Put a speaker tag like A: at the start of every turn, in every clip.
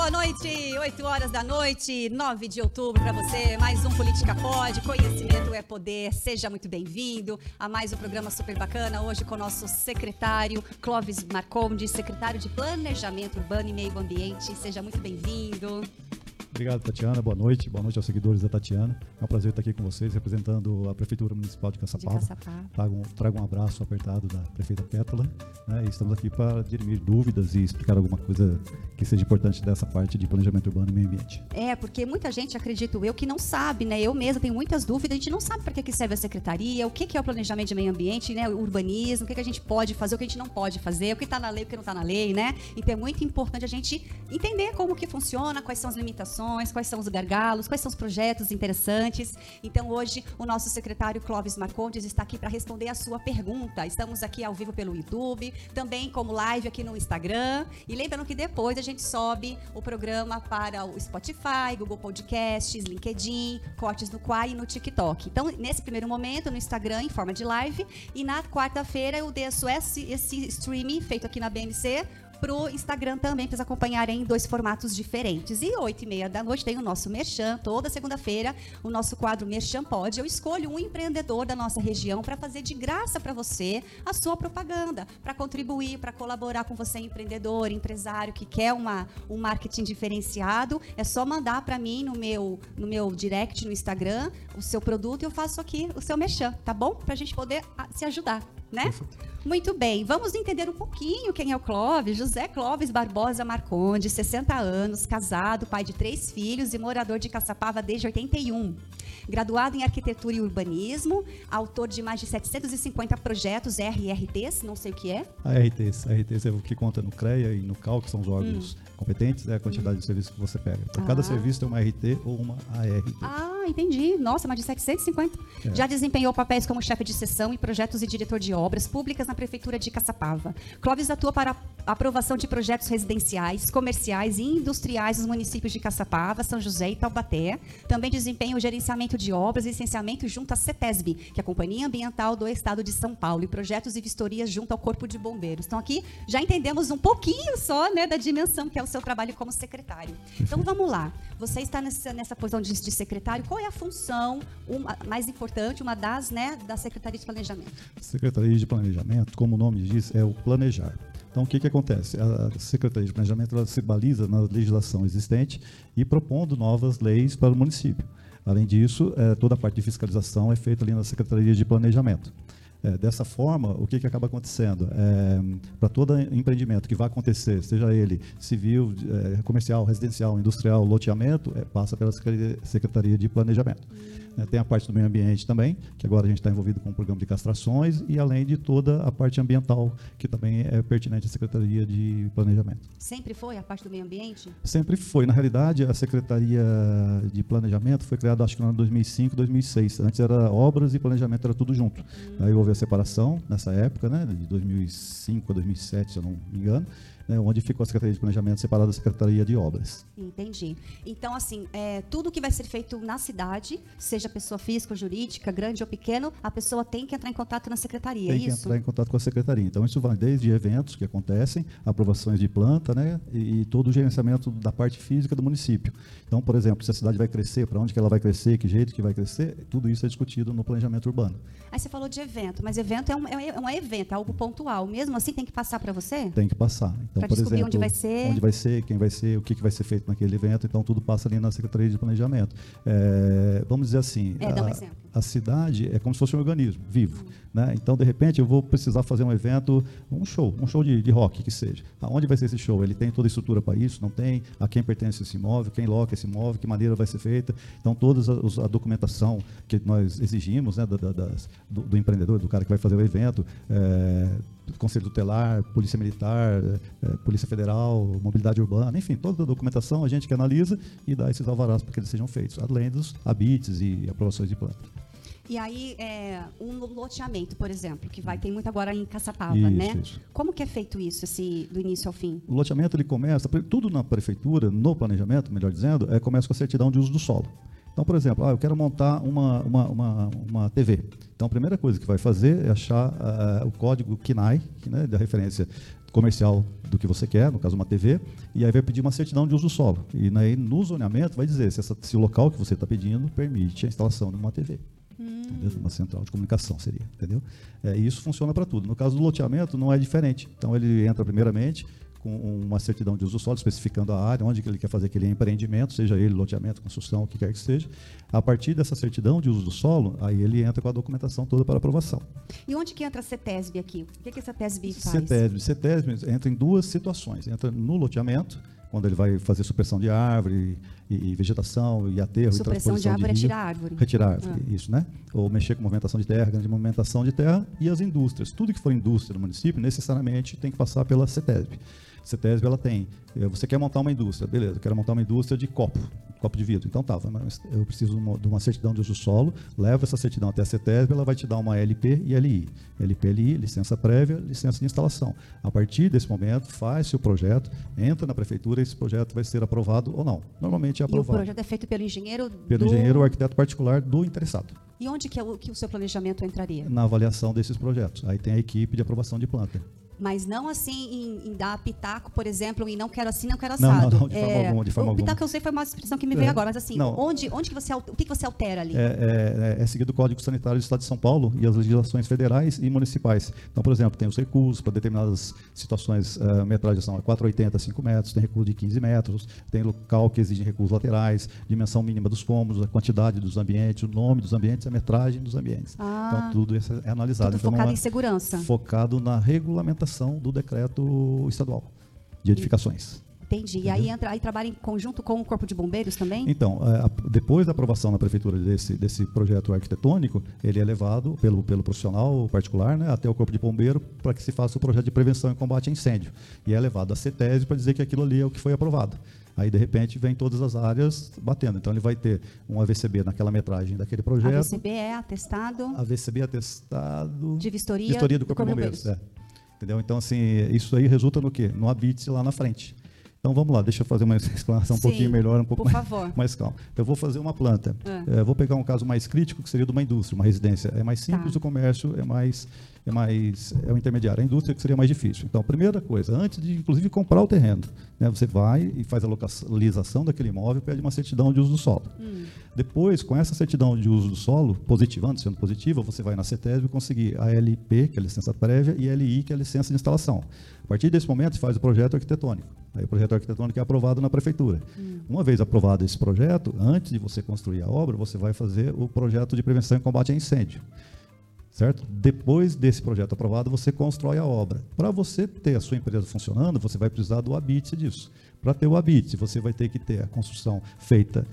A: boa noite. 8 horas da noite, 9 de outubro para você. Mais um Política Pode. Conhecimento é poder. Seja muito bem-vindo a mais um programa super bacana. Hoje com o nosso secretário Clóvis Marconde, secretário de Planejamento Urbano e Meio Ambiente. Seja muito bem-vindo.
B: Obrigado, Tatiana. Boa noite. Boa noite aos seguidores da Tatiana. É um prazer estar aqui com vocês, representando a Prefeitura Municipal de Caçapava. De Caçapava. Trago, um, trago um abraço apertado da prefeita Pétala. Né? E estamos aqui para dirimir dúvidas e explicar alguma coisa que seja importante dessa parte de planejamento urbano e meio ambiente.
A: É, porque muita gente, acredito eu, que não sabe, né? Eu mesma tenho muitas dúvidas. A gente não sabe para que serve a secretaria, o que é o planejamento de meio ambiente, né? O urbanismo, o que a gente pode fazer, o que a gente não pode fazer, o que está na lei, o que não está na lei, né? Então é muito importante a gente entender como que funciona, quais são as limitações, quais são os gargalos, quais são os projetos interessantes. Então hoje o nosso secretário Clóvis Marcondes está aqui para responder a sua pergunta. Estamos aqui ao vivo pelo YouTube, também como live aqui no Instagram. E lembrando que depois a gente sobe o programa para o Spotify, Google Podcasts, LinkedIn, cortes no Quai e no TikTok. Então, nesse primeiro momento, no Instagram, em forma de live. E na quarta-feira eu desço esse, esse streaming feito aqui na BMC pro Instagram também, para vocês acompanharem em dois formatos diferentes. E oito e meia da noite tem o nosso Merchan, toda segunda-feira, o nosso quadro Merchan Pode. Eu escolho um empreendedor da nossa região para fazer de graça para você a sua propaganda, para contribuir, para colaborar com você, empreendedor, empresário que quer uma, um marketing diferenciado. É só mandar para mim no meu, no meu direct no Instagram o seu produto e eu faço aqui o seu Merchan, tá bom? Para a gente poder ah, se ajudar né? Muito bem, vamos entender um pouquinho quem é o Clóvis. José Clóvis Barbosa Marconde, 60 anos, casado, pai de três filhos e morador de Caçapava desde 81. Graduado em Arquitetura e Urbanismo, autor de mais de 750 projetos RRTs, não sei o que é.
B: A RTs, a RTs é o que conta no CREA e no CAL, que são os órgãos hum. Competentes, é a quantidade de serviços que você pega. Para ah. cada serviço tem uma RT ou uma ART.
A: Ah, entendi. Nossa, mais de 750. É. Já desempenhou papéis como chefe de sessão e projetos e diretor de obras públicas na Prefeitura de Caçapava. Clóvis atua para a aprovação de projetos residenciais, comerciais e industriais nos municípios de Caçapava, São José e Taubaté. Também desempenha o gerenciamento de obras e licenciamento junto à CETESB, que é a Companhia Ambiental do Estado de São Paulo, e projetos e vistorias junto ao Corpo de Bombeiros. Então aqui já entendemos um pouquinho só né, da dimensão que é o seu trabalho como secretário. Então vamos lá. Você está nessa, nessa posição de, de secretário. Qual é a função uma, mais importante, uma das, né, da Secretaria de Planejamento?
B: Secretaria de Planejamento, como o nome diz, é o planejar. Então, o que, que acontece? A Secretaria de Planejamento ela se baliza na legislação existente e propondo novas leis para o município. Além disso, é, toda a parte de fiscalização é feita ali na Secretaria de Planejamento. É, dessa forma, o que, que acaba acontecendo? É, Para todo empreendimento que vai acontecer, seja ele civil, é, comercial, residencial, industrial, loteamento, é, passa pela Secretaria de Planejamento. Né, tem a parte do meio ambiente também, que agora a gente está envolvido com o programa de castrações, e além de toda a parte ambiental, que também é pertinente à Secretaria de Planejamento.
A: Sempre foi a parte do meio ambiente?
B: Sempre foi. Na realidade, a Secretaria de Planejamento foi criada, acho que no ano 2005, 2006. Antes era obras e planejamento, era tudo junto. Hum. Aí houve a separação nessa época, né, de 2005 a 2007, se eu não me engano né, onde ficou a Secretaria de Planejamento separada da Secretaria de Obras.
A: Entendi. Então, assim, é, tudo que vai ser feito na cidade, seja pessoa física ou jurídica, grande ou pequeno, a pessoa tem que entrar em contato na Secretaria,
B: tem
A: é
B: que entrar em contato com a Secretaria. Então, isso vai desde eventos que acontecem, aprovações de planta, né, e, e todo o gerenciamento da parte física do município. Então, por exemplo, se a cidade vai crescer, para onde que ela vai crescer, que jeito que vai crescer, tudo isso é discutido no planejamento urbano.
A: Aí você falou de evento, mas evento é um, é, é um evento, é algo pontual. Mesmo assim, tem que passar para você?
B: Tem que passar. Então,
A: então, por exemplo, onde vai ser,
B: onde vai ser, quem vai ser, o que, que vai ser feito naquele evento. Então, tudo passa ali na Secretaria de Planejamento. É, vamos dizer assim,
A: é, a, um
B: a, cidade é como se fosse um organismo vivo. Né? Então, de repente, eu vou precisar fazer um evento, um show, um show de, de rock que seja. Aonde vai ser esse show? Ele tem toda a estrutura para isso? Não tem? A quem pertence esse imóvel? Quem loca esse imóvel? Que maneira vai ser feita? Então, toda a, a documentação que nós exigimos né, da, da, das, do, do, empreendedor, do cara que vai fazer o evento, é, Conselho Tutelar, Polícia Militar, é, Polícia Federal, Mobilidade Urbana, enfim, toda a documentação a gente que analisa e dá esses alvarás para que eles sejam feitos, além dos habites e aprovações de planta.
A: E aí, é, um loteamento, por exemplo, que vai ter muito agora em Caçapava, isso, né? Isso. Como que é feito isso, esse, do início ao fim?
B: O loteamento, ele começa, tudo na prefeitura, no planejamento, melhor dizendo, é, começa com a certidão de uso do solo. Então, por exemplo, ah, eu quero montar uma, uma, uma, uma TV. Então, a primeira coisa que vai fazer é achar uh, o código KNAI, né, da referência comercial do que você quer, no caso uma TV, e aí vai pedir uma certidão de uso do solo. E aí, no zoneamento vai dizer se, essa, se o local que você está pedindo permite a instalação de uma TV. Hum. Uma central de comunicação seria, entendeu? É, e isso funciona para tudo. No caso do loteamento não é diferente. Então ele entra primeiramente, com uma certidão de uso solo, especificando a área, onde que ele quer fazer aquele empreendimento, seja ele loteamento, construção, o que quer que seja. A partir dessa certidão de uso do solo, aí ele entra com a documentação toda para aprovação.
A: E onde que entra a CETESB aqui? O que, que a CETESB faz?
B: CETESB, CETESB entra em duas situações. Entra no loteamento, quando ele vai fazer supressão de árvore e, e vegetação e aterro
A: supressão
B: e
A: de árvore
B: de
A: rio, é tirar árvore.
B: Retirar árvore, ah. isso, né? Ou mexer com movimentação de terra, grande movimentação de terra e as indústrias. Tudo que for indústria no município, necessariamente tem que passar pela CETESB. CETESB ela tem, eh, você quer montar uma indústria, beleza, eu quero montar uma indústria de copo, copo de vidro. Então tá, eu preciso de uma certidão de uso solo, leva essa certidão até a CETESB, ela vai te dar uma LP e LI. LP LI, licença prévia, licença de instalação. A partir desse momento, faz-se o projeto, entra na prefeitura e esse projeto vai ser aprovado ou não. Normalmente é aprovado.
A: E o projeto é feito pelo engenheiro
B: Pelo
A: do...
B: engenheiro ou arquiteto particular do interessado.
A: E onde que, é o, que o seu planejamento entraria?
B: Na avaliação desses projetos. Aí tem a equipe de aprovação de planta
A: mas não assim em, em, dar pitaco, por exemplo, e não quero assim, não quero assado.
B: Não, não, de forma é, alguma, de forma
A: o
B: alguma.
A: pitaco eu sei foi uma expressão que me veio é, agora, mas assim, não. onde, onde que você, o que, que você altera ali?
B: É, é, é seguido o Código Sanitário do Estado de São Paulo e as legislações federais e municipais. Então, por exemplo, tem os recursos para determinadas situações, uh, metragem são 4,80, 5 metros, tem recurso de 15 metros, tem local que exige recursos laterais, dimensão mínima dos cômodos, a quantidade dos ambientes, o nome dos ambientes, a metragem dos ambientes. Ah, então, tudo isso é analisado.
A: Tudo
B: então,
A: focado
B: é
A: em segurança.
B: Focado na regulamentação do decreto estadual de edificações.
A: Entendi. E aí, entra, aí trabalha em conjunto com o Corpo de Bombeiros também?
B: Então, é, depois da aprovação na prefeitura desse, desse projeto arquitetônico, ele é levado pelo, pelo profissional particular né, até o Corpo de Bombeiro para que se faça o projeto de prevenção e combate a incêndio. E é levado à CETESB para dizer que aquilo ali é o que foi aprovado. Aí, de repente, vem todas as áreas batendo. Então, ele vai ter um AVCB naquela metragem daquele projeto.
A: AVCB é atestado?
B: AVCB é atestado...
A: De vistoria,
B: vistoria do Corpo, do Corpo de Bombeiros. Bombeiros. É. Entendeu? Então, assim, isso aí resulta no quê? No habite lá na frente. Então vamos lá, deixa eu fazer uma explanação um pouquinho melhor, um pouco mais, mais, calma. Eu vou fazer uma planta. É. É, vou pegar um caso mais crítico, que seria de uma indústria, uma residência. É mais simples tá. o comércio, é mais é mais é o intermediário. A indústria que seria mais difícil. Então, a primeira coisa, antes de inclusive comprar o terreno, né, você vai e faz a localização daquele imóvel, pede uma certidão de uso do solo. Hum. Depois, com essa certidão de uso do solo, positivando, sendo positiva, você vai na CETESB conseguir a LP, que é a licença prévia, e a LI, que é a licença de instalação. A partir desse momento, você faz o projeto arquitetônico. Aí o projeto arquitetônico é aprovado na prefeitura. Hum. Uma vez aprovado esse projeto, antes de você construir a obra, você vai fazer o projeto de prevenção e combate a incêndio certo? Depois desse projeto aprovado, você constrói a obra. Para você ter a sua empresa funcionando, você vai precisar do habite disso. Para ter o habite, você vai ter que ter a construção feita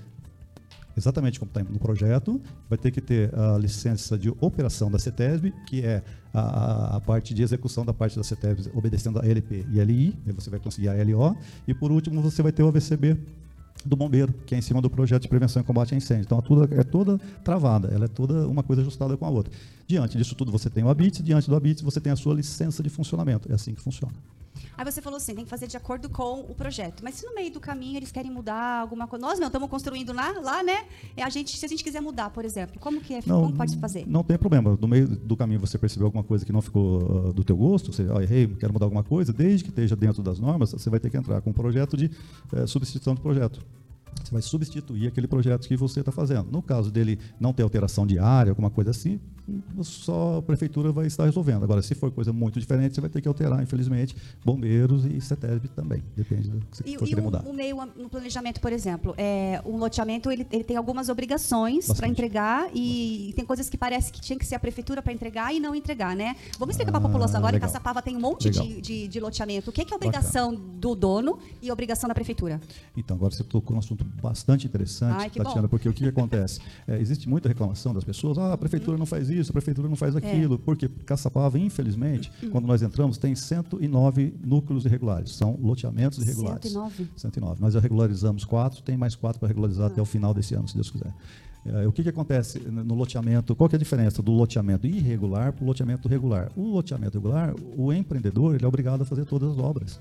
B: exatamente como está no projeto, vai ter que ter a licença de operação da CETESB, que é a, a, parte de execução da parte da CETESB obedecendo a LP e LI, aí você vai conseguir a LO, e por último você vai ter o AVCB do bombeiro, que é em cima do projeto de prevenção e combate a incêndio. Então, tudo é toda travada, ela é toda uma coisa ajustada com a outra. Diante disso tudo, você tem o ABIT, diante do ABIT, você tem a sua licença de funcionamento. É assim que funciona.
A: Aí você falou assim, tem que fazer de acordo com o projeto. Mas se no meio do caminho eles querem mudar alguma coisa, nós não estamos construindo lá, lá, né? É a gente, se a gente quiser mudar, por exemplo, como que é, não, como pode fazer?
B: Não tem problema. No meio do caminho você percebeu alguma coisa que não ficou uh, do teu gosto, você, oh, errei, quero mudar alguma coisa, desde que esteja dentro das normas, você vai ter que entrar com um projeto de uh, substituição do projeto. Você vai substituir aquele projeto que você está fazendo. No caso dele não ter alteração de área, alguma coisa assim, só a prefeitura vai estar resolvendo. Agora, se for coisa muito diferente, você vai ter que alterar, infelizmente, bombeiros e CETESB também. Depende do que você e, for querer mudar.
A: O meio no planejamento, por exemplo, é, um loteamento ele, ele tem algumas obrigações para entregar e, e, tem coisas que parece que tinha que ser a prefeitura para entregar e não entregar, né? Vamos explicar ah, para a população agora legal. que Caçapava tem um monte de, de, de, loteamento. O que é, que é obrigação Bacana. do dono e obrigação da prefeitura?
B: Então, agora você tocou num assunto bastante interessante, Ai, Tatiana, bom. porque o que, que acontece? É, existe muita reclamação das pessoas, ah, a prefeitura não faz isso, a prefeitura não faz é. aquilo, é. porque Caçapava, infelizmente, hum. quando nós entramos, tem 109 núcleos irregulares, são loteamentos irregulares.
A: 109?
B: 109. Nós já regularizamos quatro, tem mais quatro para regularizar ah. até o final desse ano, se Deus quiser. É, o que, que acontece no loteamento? Qual é a diferença do loteamento irregular para o loteamento regular? O loteamento regular, o empreendedor ele é obrigado a fazer todas as obras.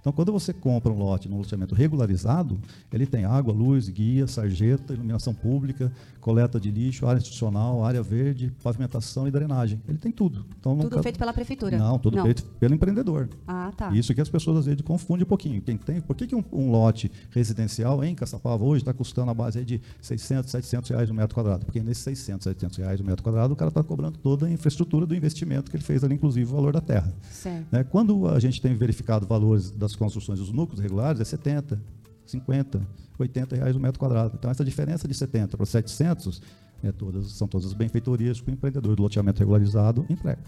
B: Então, quando você compra um lote no loteamento regularizado, ele tem água, luz, guia, sarjeta, iluminação pública, coleta de lixo, área institucional, área verde, pavimentação e drenagem. Ele tem tudo.
A: Então, tudo feito pela prefeitura?
B: Não, tudo
A: Não.
B: feito pelo empreendedor.
A: Ah, tá.
B: Isso que as pessoas às vezes confundem um pouquinho. Quem tem, por que, que um, um lote residencial em Caçapava hoje está custando a base de 600, 700 reais no metro quadrado? Porque nesses 600, 700 reais no metro quadrado, o cara está cobrando toda a infraestrutura do investimento que ele fez ali, inclusive o valor da terra.
A: Certo.
B: Né? Quando a gente tem verificado valores das construções dos núcleos regulares, é 70, 50, 80 reais o metro quadrado. Então, essa diferença de 70 para 700 é todas, são todas as benfeitorias que o empreendedor do loteamento regularizado entrega.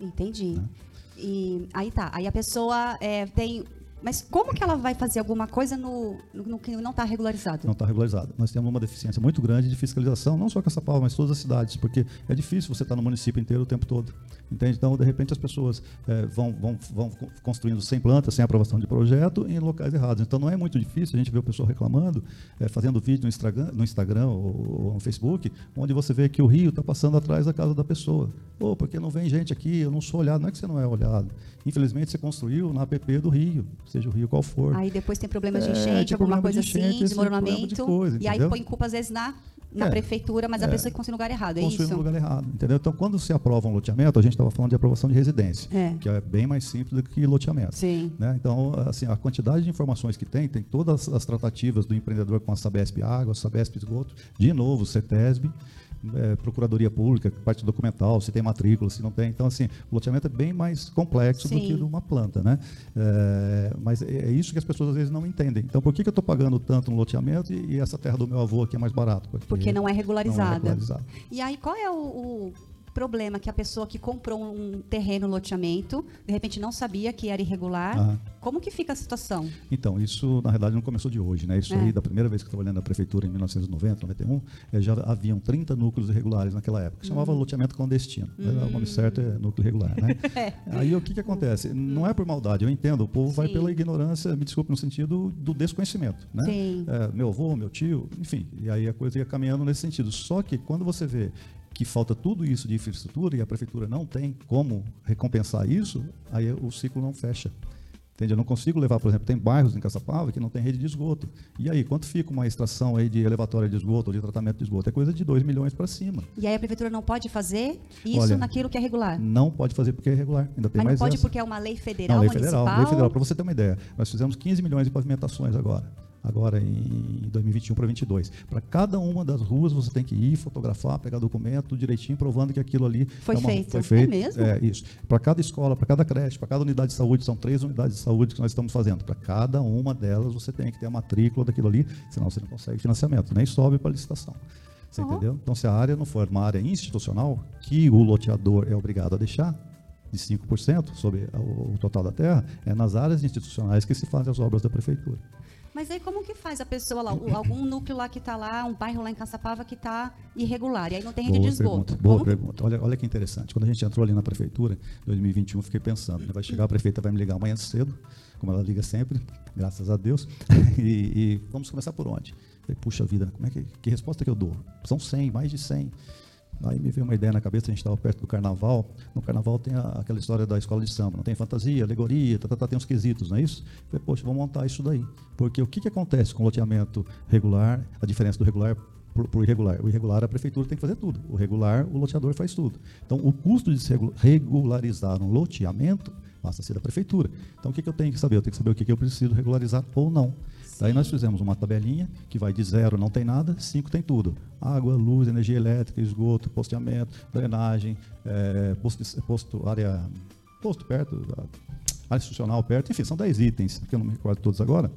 A: Entendi. Né? E aí tá. Aí a pessoa é, tem mas como que ela vai fazer alguma coisa no, no, que não está regularizado?
B: Não está regularizado. Nós temos uma deficiência muito grande de fiscalização, não só Caçapava, mas todas as cidades, porque é difícil você estar no município inteiro o tempo todo. Entende? Então, de repente, as pessoas é, vão, vão, vão construindo sem planta, sem aprovação de projeto, em locais errados. Então, não é muito difícil a gente ver o pessoal reclamando, é, fazendo vídeo no Instagram, no Instagram ou, ou, no Facebook, onde você vê que o rio está passando atrás da casa da pessoa. Pô, porque não vem gente aqui, eu não sou olhado. Não é que você não é olhado. Infelizmente, você construiu na APP do rio seja o rio qual for.
A: Aí depois tem problemas de é, enchente, é, alguma coisa de assim, enchente, assim, desmoronamento. De coisa, e aí põe culpa às vezes na, na é, prefeitura, mas a é, pessoa que construiu no lugar errado, é
B: construiu
A: isso?
B: no lugar errado, entendeu? Então, quando se aprova um loteamento, a gente estava falando de aprovação de residência,
A: é.
B: que é bem mais simples do que loteamento.
A: Sim.
B: Né? Então, assim, a quantidade de informações que tem, tem todas as tratativas do empreendedor com a Sabesp Água, a Sabesp Esgoto, de novo, CETESB, é, procuradoria pública, parte documental, se tem matrícula, se não tem. Então, assim, o loteamento é bem mais complexo Sim. do que uma planta, né? É, mas é, é isso que as pessoas às vezes não entendem. Então, por que, que eu estou pagando tanto no loteamento e, e, essa terra do meu avô aqui é mais barato?
A: Porque, Porque não é regularizada. Não é
B: regularizada.
A: E aí, qual é o, o problema que a pessoa que comprou um terreno loteamento, de repente não sabia que era irregular. Ah. Como que fica a situação?
B: Então, isso na verdade não começou de hoje, né? Isso é. aí, da primeira vez que eu trabalhei na prefeitura em 1990, 91, eh, já haviam 30 núcleos irregulares naquela época. Chamava hum. loteamento clandestino. Hum. O nome certo é núcleo irregular, né? é. Aí o que, que acontece? Não é por maldade, eu entendo, o povo Sim. vai pela ignorância, me desculpe, no sentido do desconhecimento, né?
A: Sim.
B: É, meu avô, meu tio, enfim, e aí a coisa ia caminhando nesse sentido. Só que quando você vê que falta tudo isso de infraestrutura e a prefeitura não tem como recompensar isso, aí o ciclo não fecha. Entende? Eu não consigo levar, por exemplo, tem bairros em Caçapava que não tem rede de esgoto. E aí, quanto fica uma extração aí de elevatória de esgoto ou de tratamento de esgoto? É coisa de 2 milhões para cima.
A: E aí a prefeitura não pode fazer isso Olha, naquilo que é regular?
B: Não pode fazer porque é regular. Ainda tem
A: Mas
B: mais
A: não pode
B: essa.
A: porque é uma lei federal,
B: não, lei
A: municipal?
B: federal, lei federal. Para você ter uma ideia, nós fizemos 15 milhões de pavimentações agora agora em 2021 para 2022. Para cada uma das ruas você tem que ir, fotografar, pegar documento direitinho, provando que aquilo ali
A: foi, é uma, feito.
B: foi feito.
A: É mesmo?
B: É isso. Para cada escola, para cada creche, para cada unidade de saúde, são três unidades de saúde que nós estamos fazendo. Para cada uma delas você tem que ter a matrícula daquilo ali, senão você não consegue financiamento, nem sobe para licitação. Você entendeu? Então, se a área não for uma área institucional, que o loteador é obrigado a deixar, de 5% sobre o, o total da terra, é nas áreas institucionais que se fazem as obras da prefeitura.
A: Mas aí como que faz a pessoa lá, algum núcleo lá que está lá, um bairro lá em Caçapava que está irregular, e aí não tem rede boa de esgoto?
B: Pergunta, boa pergunta. Olha, olha que interessante. Quando a gente entrou ali na prefeitura, em 2021, fiquei pensando, né, vai chegar a prefeita, vai me ligar amanhã cedo, como ela liga sempre, graças a Deus, e, e, vamos começar por onde? Falei, puxa vida, como é que, que resposta que eu dou? São 100, mais de 100. Aí me veio uma ideia na cabeça, a gente estava perto do carnaval. No carnaval tem a, aquela história da escola de samba, não tem fantasia, alegoria, tá, tá, tá, tem uns quesitos, não é isso? Falei, poxa, vamos montar isso daí. Porque o que, que acontece com o loteamento regular, a diferença do regular por, por, irregular. O irregular, a prefeitura tem que fazer tudo. O regular, o loteador faz tudo. Então, o custo de se regularizar um loteamento passa a ser da prefeitura. Então, o que, que eu tenho que saber? Eu tenho que saber o que, que eu preciso regularizar ou não. Daí nós fizemos uma tabelinha que vai de zero não tem nada, cinco tem tudo. Água, luz, energia elétrica, esgoto, posteamento, drenagem, é, posto, posto, área, posto perto, área institucional perto, enfim, são dez itens, que eu não me recordo todos agora.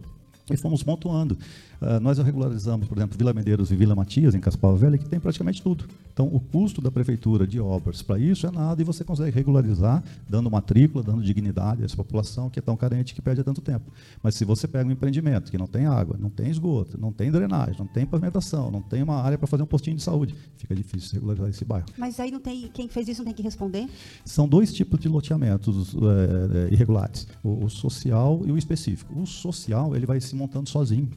B: E fomos pontuando. Uh, nós regularizamos, por exemplo, Vila Medeiros e Vila Matias, em Caspal Velha, que tem praticamente tudo. Então, o custo da prefeitura de obras para isso é nada e você consegue regularizar, dando matrícula, dando dignidade a essa população que é tão carente que perde há tanto tempo. Mas se você pega um empreendimento que não tem água, não tem esgoto, não tem drenagem, não tem pavimentação, não tem uma área para fazer um postinho de saúde, fica difícil regularizar esse bairro.
A: Mas aí não tem quem fez isso não tem que responder?
B: São dois tipos de loteamentos é, irregulares: o, o social e o específico. O social ele vai se montando sozinho.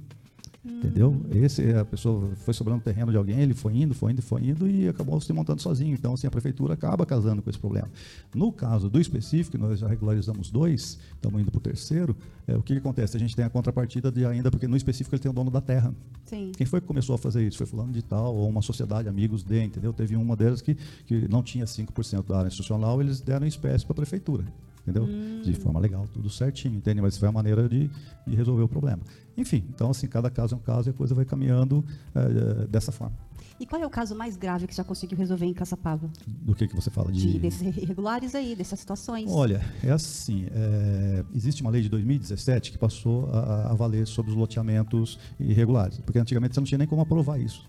B: Entendeu? Esse, a pessoa foi sobrando terreno de alguém, ele foi indo, foi indo, foi indo e acabou se montando sozinho. Então, assim, a prefeitura acaba casando com esse problema. No caso do específico, nós já regularizamos dois, estamos indo para o terceiro, é, o que, que, acontece? A gente tem a contrapartida de ainda, porque no específico ele tem o dono da terra.
A: Sim.
B: Quem foi que começou a fazer isso? Foi fulano de tal, ou uma sociedade, amigos de, entendeu? Teve uma delas que, que não tinha 5% da área institucional, eles deram espécie para a prefeitura entendeu? Hum. De forma legal, tudo certinho, entende? Mas foi a maneira de, de, resolver o problema. Enfim, então assim, cada caso é um caso e a coisa vai caminhando é, dessa forma.
A: E qual é o caso mais grave que já conseguiu resolver em Caçapava?
B: Do que, que você fala? De...
A: de desses irregulares aí, dessas situações.
B: Olha, é assim, é, existe uma lei de 2017 que passou a, a valer sobre os loteamentos irregulares, porque antigamente você não tinha nem como aprovar isso.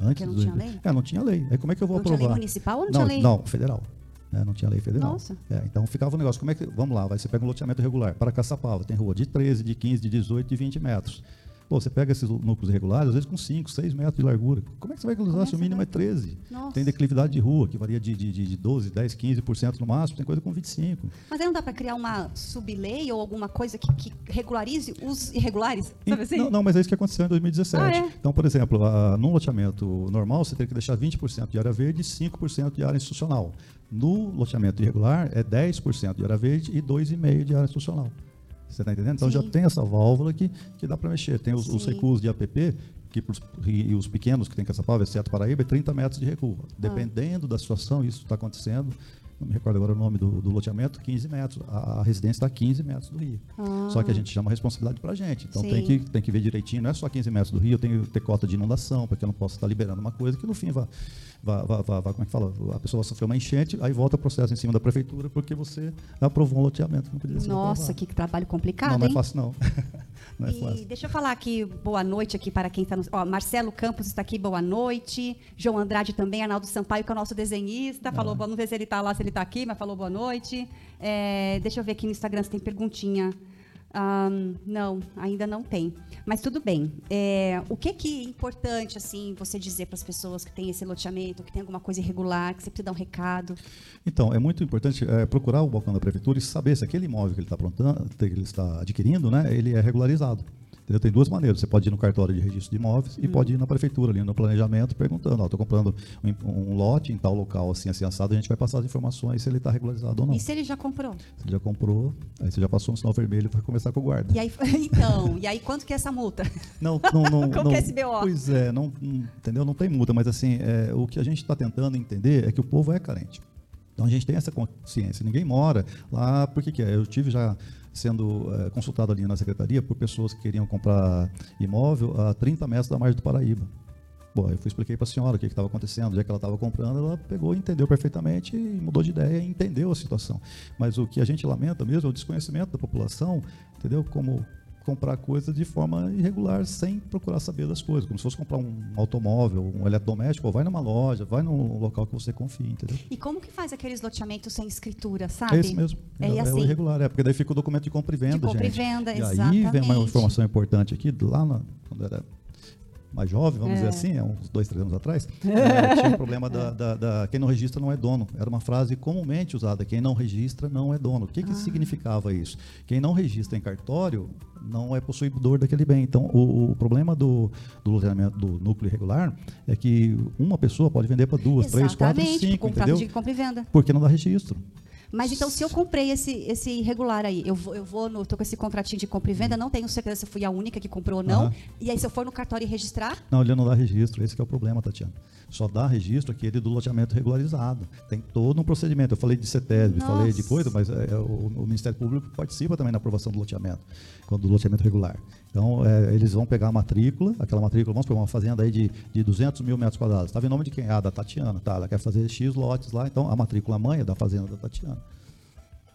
A: Antes porque não do... tinha lei?
B: É, não tinha lei. Aí como é que eu vou
A: não
B: aprovar? Tinha
A: lei municipal ou não,
B: não
A: tinha lei?
B: Não, federal. Né? Não tinha lei federal.
A: Nossa.
B: É, então ficava o negócio, como é que. Vamos lá, vai, você pega um loteamento regular. Para Caçapava, tem rua de 13, de 15, de 18, de 20 metros. Pô, você pega esses núcleos regulares, às vezes com 5, 6 metros de largura. Como é que você vai regularizar se o mínimo é 13?
A: Nossa.
B: Tem declividade de rua, que varia de, de, de 12, 10, 15% no máximo, tem coisa com 25%.
A: Mas aí não dá para criar uma sublei ou alguma coisa que, que regularize os irregulares? Sabe assim?
B: Não, não, mas é isso que aconteceu em 2017.
A: Ah, é?
B: Então, por exemplo, a, num loteamento normal, você teria que deixar 20% de área verde e 5% de área institucional. No loteamento irregular, é 10% de área verde e 2,5% de área institucional. Você está entendendo? Então Sim. já tem essa válvula que, que dá para mexer. Tem os, os recursos de APP, que pros, e os pequenos que tem Caçapava, exceto Paraíba, é 30 metros de recuo. Ah. Dependendo da situação, isso está acontecendo, não me recordo agora o nome do, do loteamento, 15 metros. A, a residência está a 15 metros do rio. Ah. Só que a gente chama responsabilidade para a gente. Então tem que, tem que ver direitinho, não é só 15 metros do rio, eu tenho que ter cota de inundação, porque eu não posso estar liberando uma coisa que no fim vai, vai, vai, vai, como é que fala? A pessoa vai sofrer uma enchente, aí volta o processo em cima da prefeitura porque você aprovou um loteamento. Não podia ser
A: Nossa, aprovado. que trabalho complicado,
B: Não,
A: não
B: é fácil não. é
A: e deixa eu falar aqui, boa noite aqui para quem está no... Ó, Marcelo Campos está aqui, boa noite. João Andrade também, Arnaldo Sampaio, que é o nosso desenhista, falou, ah. não sei se ele está lá, se ele está aqui, mas falou boa noite. É, deixa eu ver aqui no Instagram se tem perguntinha. Não, ainda não tem. Mas tudo bem. É, o que, que é importante assim você dizer para as pessoas que têm esse loteamento, que tem alguma coisa irregular, que você precisa dar um recado?
B: Então, é muito importante é, procurar o balcão da prefeitura e saber se aquele imóvel que ele ele está adquirindo, né, ele é regularizado. Entendeu? Tem duas maneiras. Você pode ir no cartório de registro de imóveis e pode ir na prefeitura, ali no planejamento, perguntando: estou comprando um, um, lote em tal local, assim, assim, assado, a gente vai passar as informações se ele está regularizado ou não.
A: E se ele já comprou?
B: Se ele já comprou, aí você já passou um sinal vermelho para começar com o guarda.
A: E aí, então, e aí quanto que é essa multa?
B: Não, não, não.
A: Como
B: não,
A: que é esse BO?
B: Pois é, não, entendeu? Não tem multa, mas assim, é, o que a gente está tentando entender é que o povo é carente. Então a gente tem essa consciência. Ninguém mora lá, por que, que é? Eu tive já sendo é, consultado ali na secretaria por pessoas que queriam comprar imóvel a 30 metros da margem do Paraíba. Bom, eu fui expliquei para a senhora o que estava acontecendo, já que ela estava comprando, ela pegou, entendeu perfeitamente e mudou de ideia entendeu a situação. Mas o que a gente lamenta mesmo é o desconhecimento da população, entendeu? Como comprar coisas de forma irregular, sem procurar saber das coisas. Como se fosse comprar um automóvel, um eletrodoméstico, vai numa loja, vai num local que você confie, entendeu?
A: E como que faz aqueles loteamentos sem escritura, sabe?
B: É isso mesmo.
A: É,
B: é,
A: assim.
B: é irregular, é, porque daí fica o documento de compra e venda,
A: de compra
B: gente.
A: e venda,
B: e
A: exatamente.
B: aí vem uma informação importante aqui, lá na, quando era mais jovem, vamos é. dizer assim, há uns dois, três anos atrás, é, tinha o um problema da, da, da, quem não registra não é dono. Era uma frase comumente usada, quem não registra não é dono. O que, que ah. significava isso? Quem não registra em cartório não é possuidor daquele bem. Então, o, o problema do, do loteamento do núcleo irregular é que uma pessoa pode vender para duas,
A: Exatamente,
B: três, quatro, cinco, entendeu?
A: de compra e venda.
B: Porque não dá registro.
A: Mas então, se eu comprei esse, esse irregular aí, eu vou, eu vou no, tô com esse contratinho de compra e venda, não tenho certeza se fui a única que comprou ou não. Uhum. E aí, se eu for no cartório e registrar?
B: Não, ele não dá registro, esse é o problema, Tatiana. Só dá registro aquele do loteamento regularizado. Tem todo um procedimento. Eu falei de CETESB, falei de coisa, mas é, é, o, o, Ministério Público participa também na aprovação do loteamento, quando do loteamento regular. Então, é, eles vão pegar a matrícula, aquela matrícula, vamos pegar uma fazenda aí de, de 200 mil metros quadrados. Estava em nome de quem? Ah, da Tatiana, tá? Ela quer fazer X lotes lá, então a matrícula mãe é da fazenda da Tatiana.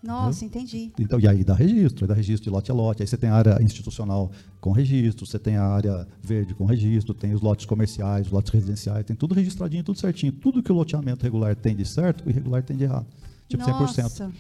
A: Nossa, entendi.
B: Então, e aí dá registro, aí dá registro de lote a lote, aí você tem a área institucional com registro, você tem a área verde com registro, tem os lotes comerciais, os lotes residenciais, tem tudo registradinho, tudo certinho. Tudo que o loteamento regular tem de certo, o irregular tem de errado. Tipo
A: Nossa. 100%.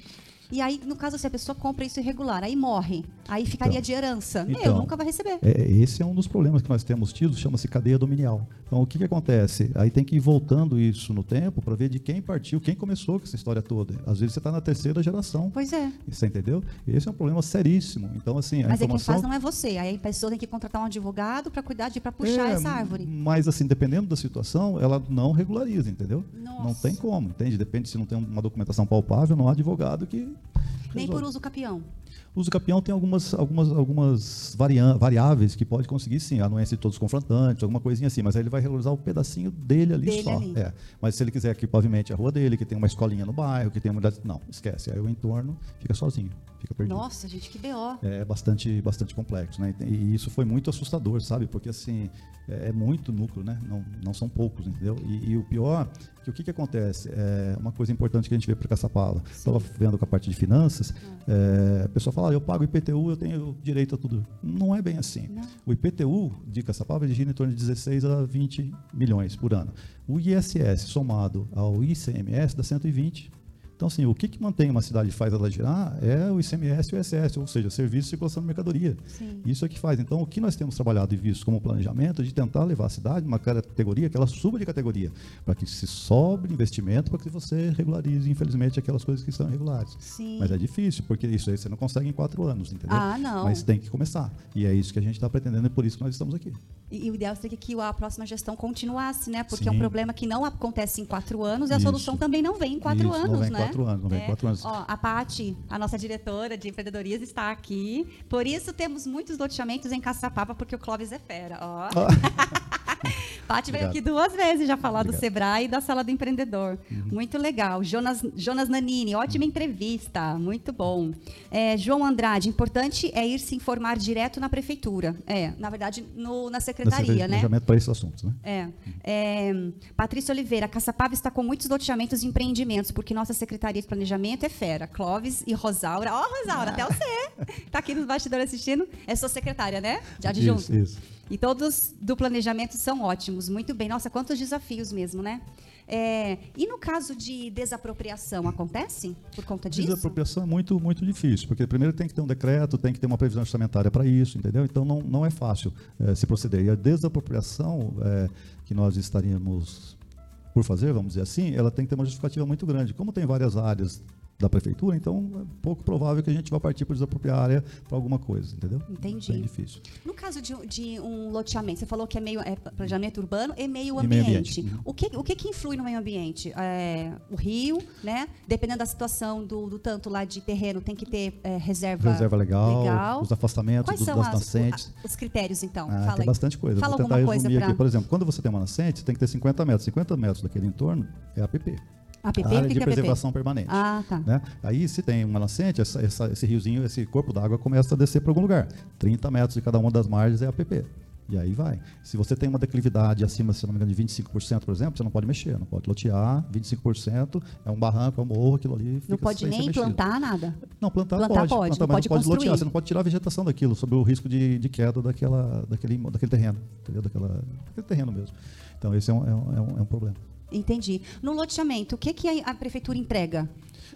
A: E aí, no caso, se a pessoa compra isso irregular, aí morre, aí ficaria
B: Então,
A: de herança.
B: Então,
A: nunca vai receber.
B: É, esse é um dos problemas que nós temos tido, chama-se cadeia dominial. Então, o que, que acontece? Aí tem que ir voltando isso no tempo para ver de quem partiu, quem começou com essa história toda. Às vezes você está na terceira geração.
A: Pois é.
B: Você entendeu? Esse é um problema seríssimo. Então, assim, a
A: Mas é quem
B: informação.
A: faz não é você. Aí a pessoa tem que contratar um advogado para cuidar de para puxar
B: É,
A: essa árvore.
B: Mas, assim, dependendo da situação, ela não regulariza, entendeu? Não
A: Nossa.
B: tem como, entende? Depende se não tem uma documentação palpável, não há advogado que.
A: Nem por uso capião.
B: O uso capião tem algumas, algumas, algumas variáveis que pode conseguir sim, anuência de todos os confrontantes, alguma coisinha assim, mas aí ele vai regularizar o pedacinho dele ali
A: Dele
B: só.
A: ali.
B: É. Mas se ele quiser que pavimente a rua dele, que tem uma escolinha no bairro, que tem uma. Não, esquece. Aí o entorno fica sozinho, fica perdido.
A: Nossa, gente, que BO.
B: É bastante, bastante complexo, né? E isso foi muito assustador, sabe? Porque assim é, é muito núcleo, né? Não, não são poucos, entendeu? E, e o pior que o que, que acontece? É uma coisa importante que a gente vê para Caçapava. Estava vendo com a parte de finanças, é, a pessoa fala, ah, eu pago IPTU, eu tenho direito a tudo. Não é bem assim.
A: Não.
B: O IPTU de Caçapava ele gira em torno de 16 a 20 milhões por ano. O ISS somado ao ICMS dá 120 então, assim, o que, que mantém uma cidade e faz ela girar é o ICMS e o ISS, ou seja, serviço de circulação de mercadoria.
A: Sim.
B: Isso é que faz. Então, o que nós temos trabalhado e visto como planejamento é de tentar levar a cidade numa categoria que ela suba de categoria, para que se sobre investimento, para que você regularize, infelizmente, aquelas coisas que estão irregulares.
A: Sim.
B: Mas é difícil, porque isso aí você não consegue em quatro anos, entendeu?
A: Ah, não.
B: Mas tem que começar. E é isso que a gente está pretendendo e por isso que nós estamos aqui.
A: E, e o ideal seria que a próxima gestão continuasse, né? Porque é um
B: Sim.
A: problema que não acontece em quatro anos e a
B: Isso.
A: solução também não vem em quatro
B: Isso,
A: anos,
B: vem
A: né?
B: quatro anos, não vem em
A: É.
B: quatro anos.
A: Ó, a Pati, a nossa diretora de empreendedorismo, está aqui. Por isso temos muitos loteamentos em Caçapava, porque o Clóvis é fera. Ó. Pati veio aqui duas vezes já falar do
B: Obrigado.
A: Sebrae e da Sala do Empreendedor. Muito legal. Jonas, Jonas Nanini, ótima entrevista. Muito bom. É, João Andrade, importante é ir se informar direto na prefeitura. É, na verdade, no- na secretaria, né?
B: planejamento para esses assuntos, né?
A: É. É, Patrícia Oliveira, Caçapava está com muitos loteamentos e empreendimentos, porque nossa Secretaria de Planejamento é fera. Clóvis e Rosaura. Ó, Rosaura, até você. Está aqui nos bastidores assistindo. É sua secretária, né? De adjunto.
B: Isso, isso.
A: E todos do planejamento são ótimos. Muito bem. Nossa, quantos desafios mesmo, né? É, e no caso de desapropriação, acontece por conta disso?
B: Desapropriação é muito, muito difícil, porque primeiro tem que ter um decreto, tem que ter uma previsão orçamentária para isso, entendeu? Então não, não é fácil eh, se proceder. E a desapropriação eh, que nós estaríamos por fazer, vamos dizer assim, ela tem que ter uma justificativa muito grande. Como tem várias áreas da prefeitura, então é pouco provável que a gente vá partir por desapropriar a área para alguma coisa, entendeu?
A: Entendi.
B: Bem difícil.
A: No caso de, um- de um loteamento, você falou que é meio é planejamento urbano e meio
B: E meio
A: ambiente.
B: ambiente. Uhum.
A: O, que, o que, que influi no meio ambiente? É, o rio, né? Dependendo da situação do, do tanto lá de terreno, tem que ter é, reserva,
B: Reserva legal,
A: legal.
B: os afastamentos
A: Quais
B: dos,
A: são
B: das
A: as-
B: nascentes.
A: o- os critérios, então?
B: Ah,
A: Fala
B: tem
A: aí.
B: bastante coisa.
A: Fala
B: Vou tentar
A: alguma coisa
B: resumir
A: pra...
B: aqui. Por exemplo, quando você tem uma nascente, tem que ter 50 metros. 50 metros daquele entorno é APP.
A: APP,
B: a área
A: que
B: de
A: é APP?
B: preservação permanente.
A: Ah, tá.
B: né? Aí, se tem uma nascente, essa- essa- esse riozinho, esse corpo d'água começa a descer para algum lugar. 30 metros de cada uma das margens é APP. E aí vai. Se você tem uma declividade acima, se não me engano, de 25%, por exemplo, você não pode mexer, não pode lotear. 25% é um barranco, é um morro, aquilo ali
A: Não pode nem plantar nada.
B: Não, plantar,
A: Plantar
B: pode,
A: pode,
B: plantar,
A: não pode
B: não pode lotear, você não pode tirar a vegetação daquilo, sob o risco de, de queda daquela, daquele, daquele terreno, entendeu? Daquela, daquele terreno mesmo. Então, esse é um, é um, é um- é um problema.
A: Entendi. No loteamento, o que, que a a prefeitura entrega?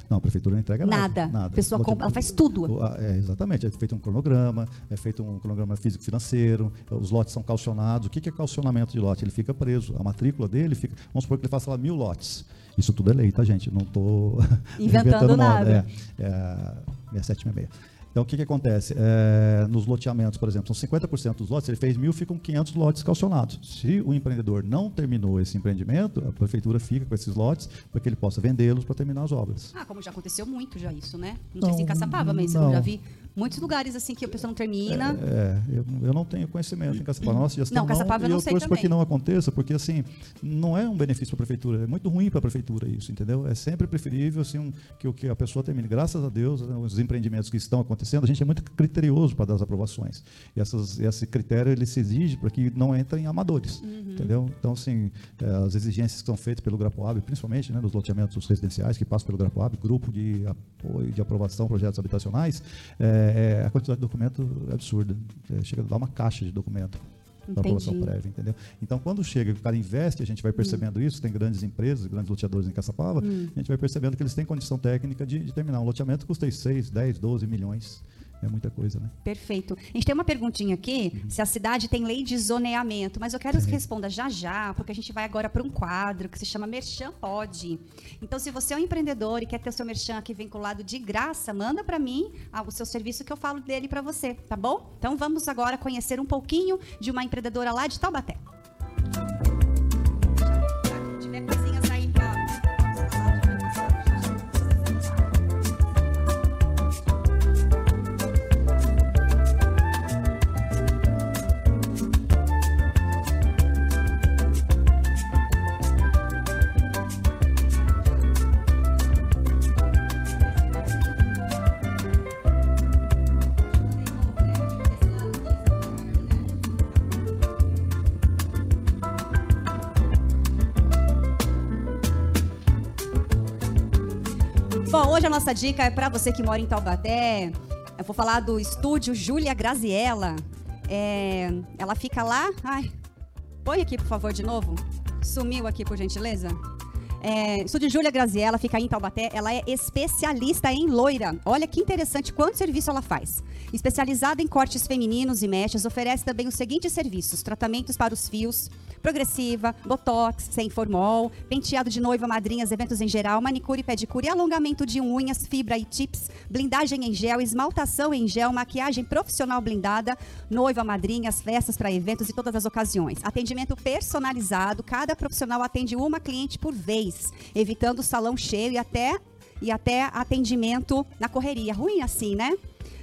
B: Não, a prefeitura não entrega nada.
A: Nada.
B: nada.
A: A pessoa compra- ela faz tudo.
B: É, exatamente. É feito um cronograma, é feito um cronograma físico-financeiro, os lotes são calcionados. O que é calcionamento de lote? Ele fica preso. A matrícula dele fica. Vamos supor que ele faça lá mil lotes. Isso tudo é lei, tá, gente? Não estou
A: Inventando nada.
B: É, é, 6766. Então, o que, que acontece? É, nos loteamentos, por exemplo, são 50% dos lotes, ele fez mil, ficam 500 lotes calcionados. Se o empreendedor não terminou esse empreendimento, a prefeitura fica com esses lotes para que ele possa vendê-los para terminar as obras.
A: Ah, como já aconteceu muito já isso, né? Não, sei se em
B: Não,
A: Caçapava, mas eu
B: não.
A: já vi muitos lugares assim que a pessoa não termina.
B: É, eu, eu não tenho conhecimento em Caçapava. Nossa gestão
A: Não, Caçapava eu não
B: eu
A: sei
B: torço para
A: também.
B: que não aconteça, porque assim, não é um benefício para a prefeitura, é muito ruim para a prefeitura isso, entendeu? É sempre preferível assim, um, que, que a pessoa termine. Graças a Deus, né, os empreendimentos que estão acontecendo, a gente é muito criterioso para dar as aprovações. E essas, esse critério ele se exige para que não entrem amadores,
A: Uhum.
B: entendeu? Então, assim, é, as exigências que são feitas pelo Grapoab, principalmente né, nos loteamentos residenciais que passam pelo Grapoab, grupo de apoio de aprovação de projetos habitacionais, é, é, a quantidade de documento é absurda. É, chega a dar uma caixa de documento. Para aprovação prévia, entendeu? Então, quando chega, o cara investe, a gente vai percebendo hum. isso, tem grandes empresas, grandes loteadores em Caçapava, hum. a gente vai percebendo que eles têm condição técnica de, de terminar um loteamento que custa 6, 10, 12 milhões é muita coisa, né?
A: Perfeito. A gente tem uma perguntinha aqui, uhum. se a cidade tem lei de zoneamento, mas eu quero que responda já já, porque a gente vai agora para um quadro que se chama Merchan Pode. Então, se você é um empreendedor e quer ter o seu Merchan aqui vinculado de graça, manda para mim o seu serviço que eu falo dele para você, tá bom? Então, vamos agora conhecer um pouquinho de uma empreendedora lá de Taubaté. Nossa dica é para você que mora em Taubaté. Eu vou falar do estúdio Júlia Graziella. É, ela fica lá. Ai, põe aqui, por favor, de novo. Sumiu aqui, por gentileza. É, estúdio Júlia Graziella fica em Taubaté. Ela é especialista em loira. Olha que interessante quanto serviço ela faz. Especializada em cortes femininos e mechas, oferece também os seguintes serviços: tratamentos para os fios, progressiva, botox, sem formol, penteado de noiva, madrinhas, eventos em geral, manicure, pedicure, alongamento de unhas, fibra e tips, blindagem em gel, esmaltação em gel, maquiagem profissional blindada, noiva, madrinhas, festas para eventos e todas as ocasiões. Atendimento personalizado, cada profissional atende uma cliente por vez, evitando o salão cheio e até e até atendimento na correria. Ruim assim, né?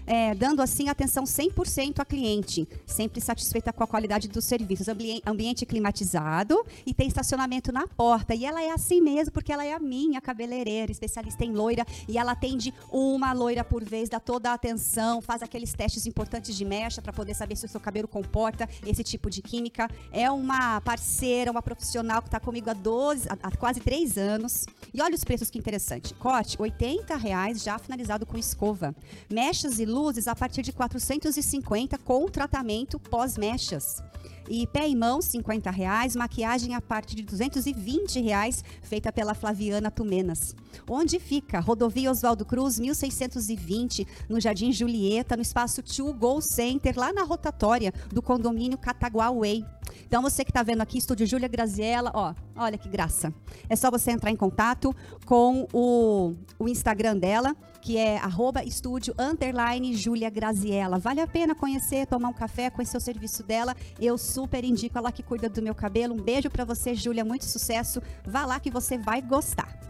A: É, dando assim atenção 100% ao cliente, sempre satisfeita com a qualidade dos serviços. Ambiente, ambiente climatizado e tem estacionamento na porta. E ela é assim mesmo, porque ela é a minha cabeleireira, especialista em loira, e ela atende uma loira por vez, dá toda a atenção, faz aqueles testes importantes de mecha para poder saber se o seu cabelo comporta esse tipo de química. É uma parceira, uma profissional que está comigo há, 12, há quase 3 anos. E olha os preços que interessante. Corte, R$ reais já finalizado com escova. Mechas e luzes a partir de 450 com tratamento pós-mechas. E pé e mão, 50 reais. Maquiagem a partir de 220 reais, feita pela Flaviana Tumenas. Onde fica? Rodovia Oswaldo Cruz, 1620, no Jardim Julieta, no espaço Two Go Center, lá na rotatória do condomínio Cataguá Way. Então, você que está vendo aqui, Estúdio Júlia Graziella, ó, olha que graça. É só você entrar em contato com o, o Instagram dela, que é arroba estúdio underline Graziella. Vale a pena conhecer, tomar um café, conhecer o serviço dela. Eu super indico ela que cuida do meu cabelo. Um beijo para você, Júlia. Muito sucesso. Vá lá que você vai gostar.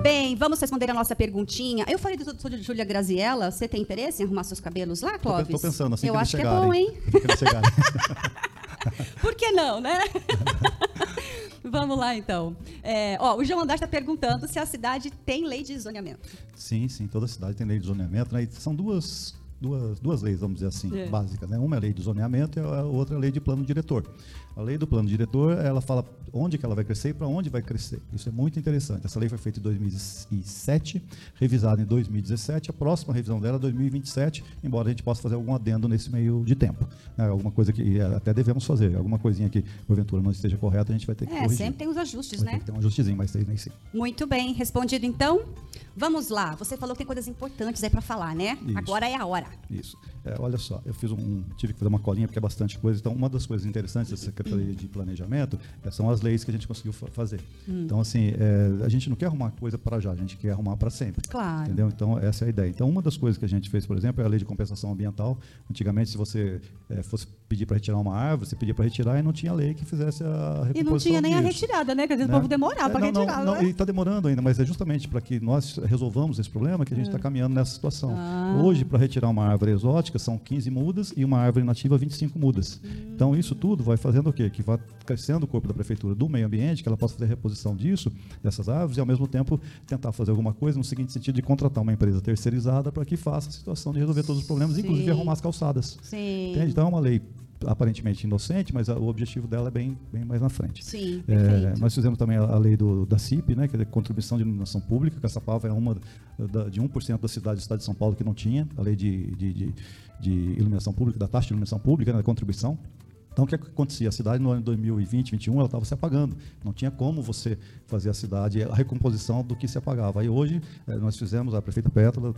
A: Bem, vamos responder a nossa perguntinha. Eu falei do estúdio de Júlia Graziella. Você tem interesse em arrumar seus cabelos lá, Clóvis?
B: Estou pensando assim
A: Eu
B: que
A: acho
B: que
A: é bom, hein?
B: Que
A: Por que não, né? Vamos lá, então. É, ó, o João Andar está perguntando se a cidade tem lei de zoneamento.
B: Sim, sim, toda cidade tem lei de zoneamento. Né? são duas, duas, duas leis, vamos dizer assim, é. básicas. Né? Uma é a lei de zoneamento e a outra é a lei de plano diretor. A lei do plano diretor, ela fala onde que ela vai crescer e para onde vai crescer. Isso é muito interessante. Essa lei foi feita em 2007, revisada em 2017. A próxima revisão dela é 2027, embora a gente possa fazer algum adendo nesse meio de tempo. Né? Alguma coisa que até devemos fazer, alguma coisinha que porventura não esteja correta, a gente vai ter que é, corrigir.
A: sempre tem os ajustes, vai
B: né? Ter que ter um ajustezinho, mas tem nem sim.
A: Muito bem, respondido então. Vamos lá. Você falou que tem coisas importantes aí para falar, né? Isso. Agora é a hora.
B: Isso. É, olha só, eu fiz um, tive que fazer uma colinha porque é bastante coisa. Então, uma das coisas interessantes da Secretaria de Planejamento é, são as leis que a gente conseguiu fa fazer. Hum. Então, assim, é, a gente não quer arrumar coisa para já, a gente quer arrumar para sempre.
A: Claro.
B: Entendeu? Então, essa é a ideia. Então, uma das coisas que a gente fez, por exemplo, é a lei de compensação ambiental. Antigamente, se você é, fosse pedir para retirar uma árvore, você pedia para retirar e não tinha lei que fizesse a recomposição
A: E não tinha nem
B: disso.
A: a retirada, né? Quer dizer, né? o povo demorava é, para retirar. Não,
B: né? E está demorando ainda, mas é justamente para que nós resolvamos esse problema que a gente está é. caminhando nessa situação. Ah. Hoje, para retirar uma árvore exótica, são 15 mudas e uma árvore nativa 25 mudas. Então isso tudo vai fazendo o quê? Que vai crescendo o corpo da prefeitura do meio ambiente, que ela possa fazer a reposição disso, dessas árvores, e ao mesmo tempo tentar fazer alguma coisa no seguinte sentido de contratar uma empresa terceirizada para que faça a situação de resolver todos os problemas, Sim. inclusive arrumar as calçadas.
A: Sim.
B: Entende? Então é uma lei aparentemente inocente, mas a, o objetivo dela é bem, bem mais na frente.
A: Sim,
B: é, nós fizemos também a, a lei do, da CIP, né, que é a contribuição de iluminação pública. Caçapava é uma da, de 1% da cidade do estado de São Paulo que não tinha a lei de, de, de, de iluminação pública, da taxa de iluminação pública, né, da contribuição. Então, o que acontecia? A cidade no ano 2020, 2021, ela estava se apagando. Não tinha como você fazer a cidade, a recomposição do que se apagava. Aí hoje, eh, nós fizemos, a prefeita Pétala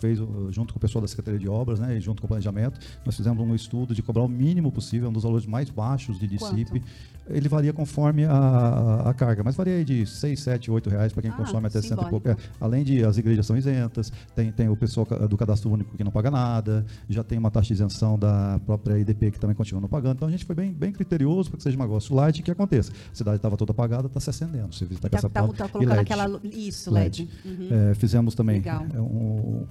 B: fez, junto com o pessoal da Secretaria de Obras, né, e junto com o planejamento, nós fizemos um estudo de cobrar o mínimo possível, um dos valores mais baixos de DICIP. Ele varia conforme a, a, carga, mas varia de 6, 7, 8 reais para quem ah, consome até 60 e pouco. É, além de as igrejas são isentas, tem, tem o pessoal do cadastro único que não paga nada, já tem uma taxa de isenção da própria IDP que também continua não pagando. Então, a gente foi bem, bem criterioso para que seja um negócio light que aconteça. A cidade estava toda apagada, está se acendendo. Você
A: visita tá, tá, tá colocando aquela. Isso, LED.
B: LED. Uhum. É, fizemos também é, um,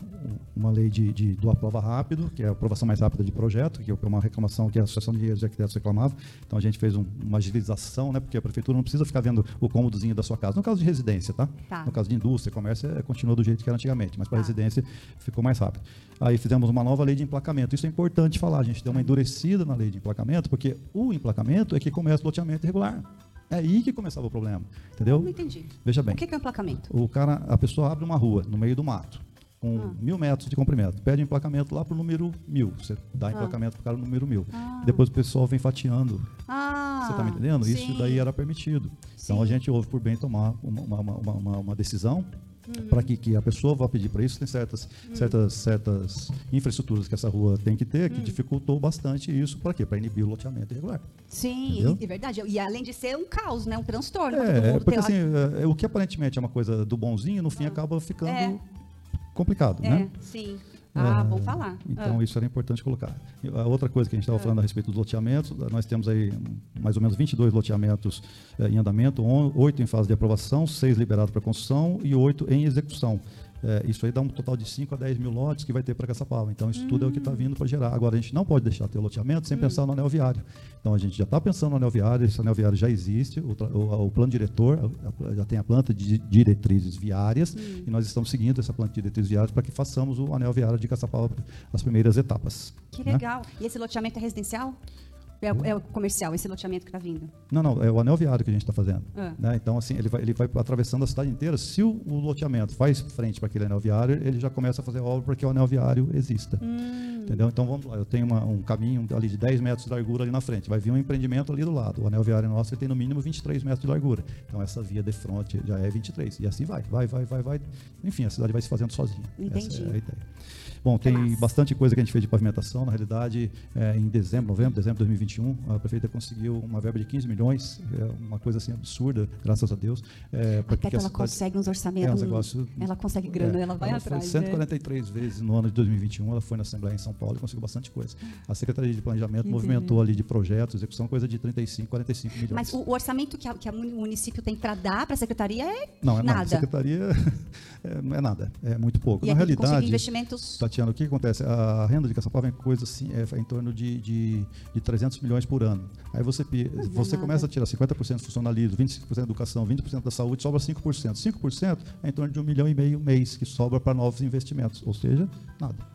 B: uma lei de, de, do aprova rápido, que é a aprovação mais rápida de projeto, que é uma reclamação que a Associação de e Arquitetos reclamava. Então a gente fez um, uma agilização, né, porque a prefeitura não precisa ficar vendo o cômodozinho da sua casa. No caso de residência, tá? tá. No caso de indústria, comércio, é, continua do jeito que era antigamente, mas para tá. residência ficou mais rápido. Aí fizemos uma nova lei de emplacamento. Isso é importante falar. A gente deu uma endurecida na lei de emplacamento, porque o emplacamento é que começa o loteamento irregular. É aí que começava o problema, entendeu?
A: Não entendi.
B: Veja bem.
A: O que é emplacamento?
B: O cara, a pessoa abre uma rua no meio do mato, com ah. mil metros de comprimento, pede emplacamento lá para o número mil. Você dá ah. emplacamento para o cara no número mil. Ah. Depois o pessoal vem fatiando.
A: Ah.
B: Você está me entendendo? Sim. Isso daí era permitido. Sim. Então a gente houve por bem tomar uma, uma, uma, uma decisão Uhum. para que, que a pessoa vá pedir para isso. Tem certas, uhum. certas, certas infraestruturas que essa rua tem que ter, que uhum. dificultou bastante isso. Para quê? Para inibir o loteamento irregular.
A: Sim, é verdade. E além de ser um caos, né? um transtorno.
B: É, porque assim, é, é, o que aparentemente é uma coisa do bonzinho, no fim ah. acaba ficando é. complicado.
A: É,
B: né?
A: sim. Ah, bom falar.
B: Então, ah. isso era importante colocar. A outra coisa que a gente estava ah. falando a respeito dos loteamentos, nós temos aí mais ou menos 22 loteamentos eh, em andamento, 8 em fase de aprovação, 6 liberados para construção e 8 em execução. É, isso aí dá um total de 5 a 10 mil lotes que vai ter para Caçapava. Então, isso hum. tudo é o que está vindo para gerar. Agora, a gente não pode deixar ter o loteamento sem hum. pensar no anel viário. Então, a gente já está pensando no anel viário, esse anel viário já existe, o, o, o plano diretor já tem a planta de diretrizes viárias hum. e nós estamos seguindo essa planta de diretrizes viárias para que façamos o anel viário de Caçapava as primeiras etapas.
A: Que né? legal. E esse loteamento é residencial? É, é o comercial, esse loteamento que está vindo?
B: Não, não, é o anel viário que a gente está fazendo. Ah. Né? Então, assim, ele vai, ele vai atravessando a cidade inteira. Se o, o loteamento faz frente para aquele anel viário, ele já começa a fazer obra para que o anel viário exista. Hum. Entendeu? Então, vamos lá, eu tenho uma, um caminho ali de 10 metros de largura ali na frente. Vai vir um empreendimento ali do lado. O anel viário nosso ele tem no mínimo 23 metros de largura. Então, essa via de fronte já é 23. E assim vai, vai, vai, vai, vai. Enfim, a cidade vai se fazendo sozinha.
A: Entendi.
B: Essa é a ideia. Bom, tem bastante coisa que a gente fez de pavimentação. Na realidade, é, em dezembro, novembro, dezembro de 2021, a prefeita conseguiu uma verba de 15 milhões, é uma coisa assim absurda, graças a Deus.
A: É, Até que ela consegue uns orçamentos. É um negócio, ela consegue grana, é, ela vai ela atrás.
B: Foi 143 né? vezes no ano de 2021, ela foi na Assembleia em São Paulo e conseguiu bastante coisa. A Secretaria de Planejamento movimentou ali de projetos, execução, coisa de 35, 45 milhões.
A: Mas o, o orçamento que, a, que o município tem para dar para a Secretaria é
B: não, é
A: nada. Não, a
B: Secretaria é, não é nada, é muito pouco.
A: E
B: na realidade,
A: investimentos...
B: Tatiana, o que acontece? a renda de Caçapava é coisa assim, é, é em torno de, de, de 300 milhões por ano. Aí você, você começa a tirar 50% de funcionalismo, 25% de educação, 20% da saúde, sobra 5%. 5% é em torno de um milhão e meio mês que sobra para novos investimentos, ou seja, nada.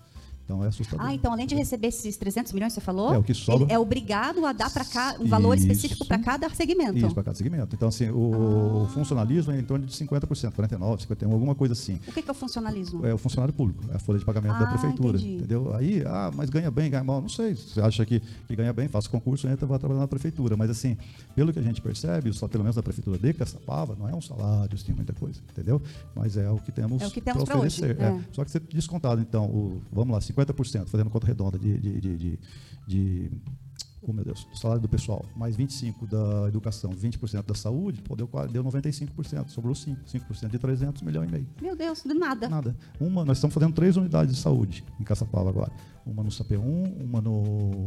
B: Então é assustador.
A: Ah, então além de receber esses 300 milhões, você falou,
B: é, o que sobra...
A: é obrigado a dar para cá um valor isso, específico para cada segmento.
B: Isso, para cada segmento. Então, assim, o ah. funcionalismo é em torno de 50%, 49%, 51%, alguma coisa assim.
A: O que, que é o funcionalismo?
B: É o funcionário público, é a folha de pagamento ah, da prefeitura. Entendi. Entendeu? Aí, ah, mas ganha bem, ganha mal, não sei. Você acha que, que ganha bem, faça concurso, entra, vai trabalhar na prefeitura. Mas, assim, pelo que a gente percebe, só pelo menos da prefeitura de Caçapava, não é um salário, assim, muita coisa, entendeu? Mas é o que temos,
A: é temos
B: para oferecer.
A: É.
B: É. Só que você descontado, então, o, vamos lá, 50%, fazendo conta redonda de, de, de, de, de oh meu Deus, salário do pessoal, mais 25% da educação, 20% da saúde, pô, deu, deu 95%, sobrou 5%, 5% de 300 milhões e meio.
A: Meu Deus, de nada.
B: Nada. Uma, nós estamos fazendo três unidades de saúde em Caçapava agora. Uma no Sapé1, uma no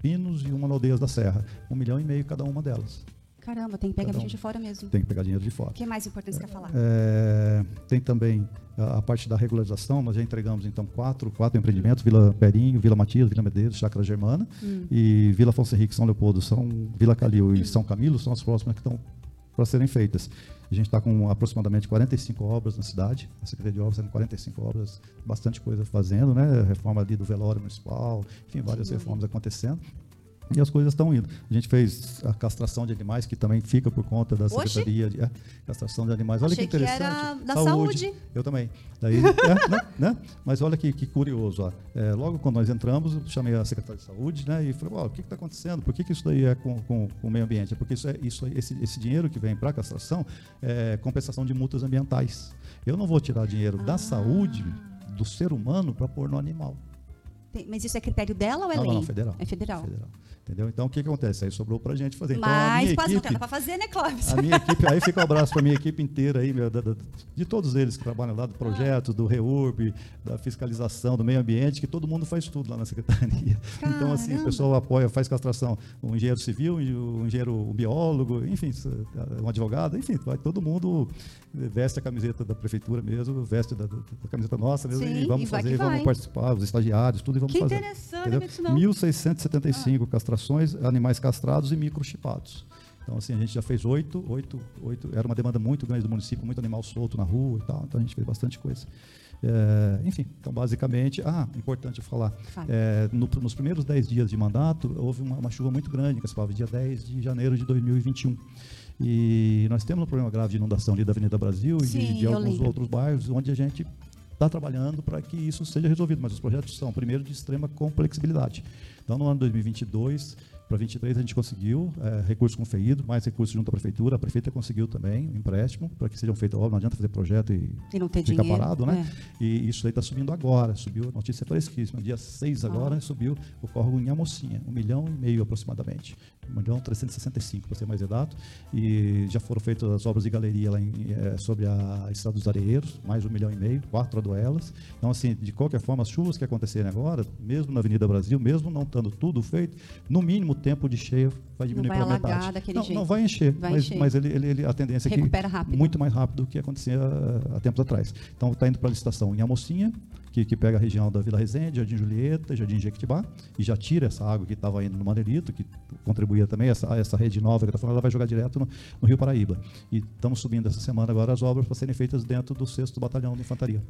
B: Pinos e uma no Aldeias da Serra. Um milhão e meio cada uma delas.
A: Caramba, tem que pegar um, gente de fora mesmo.
B: Tem que pegar dinheiro de fora. O
A: que é mais importante você quer falar?
B: É, tem também a, a, parte da regularização, nós já entregamos então quatro, quatro empreendimentos, Vila Perinho, Vila Matias, Vila Medeiros, Chácara Germana hum. e Vila Afonso Henrique, São Leopoldo, São Vila Calil e São Camilo são as próximas que estão para serem feitas. A gente está com aproximadamente 45 obras na cidade, a Secretaria de Obras está com 45 obras, bastante coisa fazendo, né? Reforma ali do velório municipal, enfim, várias reformas acontecendo. E as coisas estão indo. A gente fez a castração de animais, que também fica por conta da
A: Oxi.
B: Secretaria de é, Castração de Animais. Olha
A: Achei
B: que
A: que
B: interessante.
A: era da saúde.
B: Eu também. Daí, é, né, né? Mas olha que, que curioso. Ó. É, logo quando nós entramos, eu chamei a Secretaria de Saúde né, e falei: o que está acontecendo? Por que, que isso daí é com, com, com o meio ambiente? É porque isso é, isso, esse, esse dinheiro que vem para a castração é compensação de multas ambientais. Eu não vou tirar dinheiro
A: Ah.
B: da saúde do ser humano para pôr no animal.
A: Mas isso é critério dela ou é
B: não,
A: lei?
B: não, não, federal.
A: É federal.
B: Entendeu? Então, o que, que acontece? Aí sobrou para a gente fazer. Então,
A: Mas quase não nada para fazer, né, Clóvis?
B: a minha equipe, aí fica um abraço para a minha equipe inteira aí, meu, da- da- de todos eles que trabalham lá, do projeto, do REURB, da fiscalização, do meio ambiente, que todo mundo faz tudo lá na secretaria. Então, assim, o
A: Caramba.
B: pessoal apoia, faz castração, o engenheiro civil, o engenheiro o biólogo, enfim, um advogado, enfim, vai todo mundo veste a camiseta da prefeitura mesmo, veste da, da- camiseta nossa mesmo,
A: Sim,
B: e vamos
A: e
B: fazer,
A: que
B: vamos participar, os estagiários, tudo e vamos
A: Que
B: fazer.
A: interessante,
B: entendeu?
A: não.
B: 1.675 castrações, animais castrados e microchipados. Então, assim, a gente já fez oito, oito, oito. Era uma demanda muito grande do município, muito animal solto na rua e tal. Então, a gente fez bastante coisa. É, enfim, então, basicamente... Ah, importante falar. É, no- nos primeiros 10 dias de mandato, houve uma, uma chuva muito grande, que se falava dia 10 de janeiro de 2021. E nós temos um problema grave de inundação ali da Avenida Brasil e
A: Sim,
B: de, de alguns
A: lembro.
B: outros bairros, onde a gente está trabalhando para que isso seja resolvido. Mas os projetos são, primeiro, de extrema complexibilidade. Então, no ano 2022 para 23 a gente conseguiu é, recursos com o FEIDO, mais recursos junto à prefeitura. A prefeita conseguiu também um empréstimo para que sejam feitas obras. Não adianta fazer projeto e
A: E não ter
B: fica
A: dinheiro.
B: parado, né?
A: É.
B: E isso aí está subindo agora. Subiu, a notícia é fresquíssima. Dia 6 agora
A: Ah.
B: subiu o córrego em Amocinha, um milhão e meio aproximadamente. Um milhão 365, para ser mais exato. E já foram feitas as obras de galeria lá em, eh, sobre a Estrada dos Areieiros, mais um milhão e meio, quatro aduelas. Então, assim, de qualquer forma, as chuvas que acontecerem agora, mesmo na Avenida Brasil, mesmo não estando tudo feito, no mínimo tempo de cheia vai diminuir
A: vai
B: pela
A: alagar
B: metade.
A: daquele
B: não,
A: jeito.
B: não vai encher,
A: Vai
B: mas,
A: encher.
B: mas ele, ele, ele- a tendência é que
A: Recupera rápido.
B: muito mais rápido do que acontecia ah, há tempos atrás. Então está indo para a licitação em Amocinha, que, que pega a região da Vila Resende, Jardim Julieta, Jardim Jequitibá, e já tira essa água que estava indo no Manelito, que contribuía também, essa, essa rede nova que está falando, ela vai jogar direto no, no Rio Paraíba. E estamos subindo essa semana agora as obras para serem feitas dentro do 6 Batalhão de Infantaria.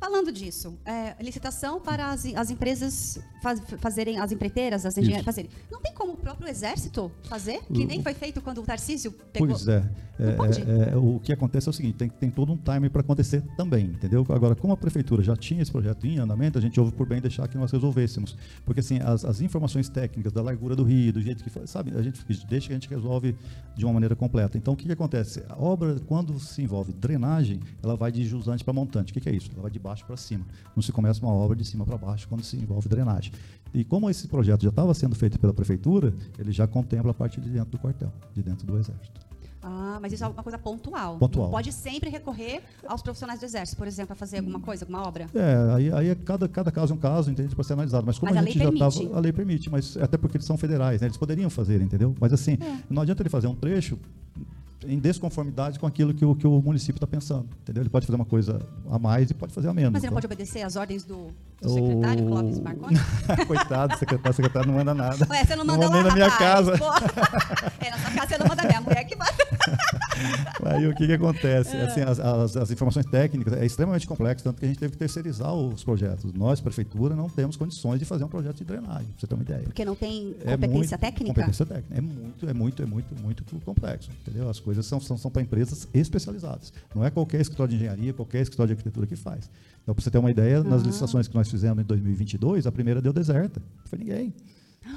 A: Falando disso, é, licitação para as, as empresas faz- fazerem, as empreiteiras, as engenheiras fazerem. Não tem como o próprio exército fazer? Que nem foi feito quando o Tarcísio pegou.
B: Pois é. É, é, é, o que acontece é o seguinte, tem, tem todo um time para acontecer também, entendeu? Agora, como a prefeitura já tinha esse projeto em andamento, a gente houve por bem deixar que nós resolvêssemos. Porque, assim, as, as informações técnicas da largura do rio, do jeito que foi, sabe, a gente deixa que a gente resolve de uma maneira completa. Então, o que, que acontece? A obra, quando se envolve drenagem, ela vai de jusante para montante. O que, que é isso? Ela vai de baixo para cima. Não se começa uma obra de cima para baixo quando se envolve drenagem. E como esse projeto já estava sendo feito pela prefeitura, ele já contempla a parte de dentro do quartel, de dentro do exército.
A: Ah, mas isso é uma coisa pontual.
B: Pontual.
A: Não pode sempre recorrer aos profissionais do exército, por exemplo, para fazer alguma coisa, alguma obra.
B: É, aí, aí é cada, cada caso é um caso, entende, para ser analisado. Mas como
A: Mas
B: a
A: a
B: gente
A: lei
B: já
A: permite.
B: estava. A lei permite, mas até porque eles são federais, né? Eles poderiam fazer, entendeu? Mas assim,
A: É.
B: não adianta ele fazer um trecho em desconformidade com aquilo que o, que o município está pensando, entendeu? Ele pode fazer uma coisa a mais e pode fazer a menos.
A: Mas ele não
B: então.
A: pode obedecer às ordens do, do secretário,
B: O-
A: Clóvis Marconi?
B: Coitado, secretário, secretário não manda nada.
A: Ué, você não manda
B: mandei
A: lá,
B: na minha
A: rapaz,
B: casa.
A: É, na sua casa você não manda minha mulher que manda.
B: Aí o que, que acontece?
A: É.
B: Assim, as, as- as informações técnicas é extremamente complexo, tanto que a gente teve que terceirizar os projetos. Nós, prefeitura, não temos condições de fazer um projeto de drenagem, pra você ter uma ideia.
A: Porque não tem
B: É
A: competência
B: muito-
A: técnica?
B: Competência técnica. É muito, é muito, é muito, muito complexo. Entendeu? As coisas são, são, são para empresas especializadas. Não é qualquer escritório de engenharia, qualquer escritório de arquitetura que faz. Então, para você ter uma ideia, nas
A: Ah.
B: licitações que nós fizemos em 2022, a primeira deu deserta. Não foi ninguém.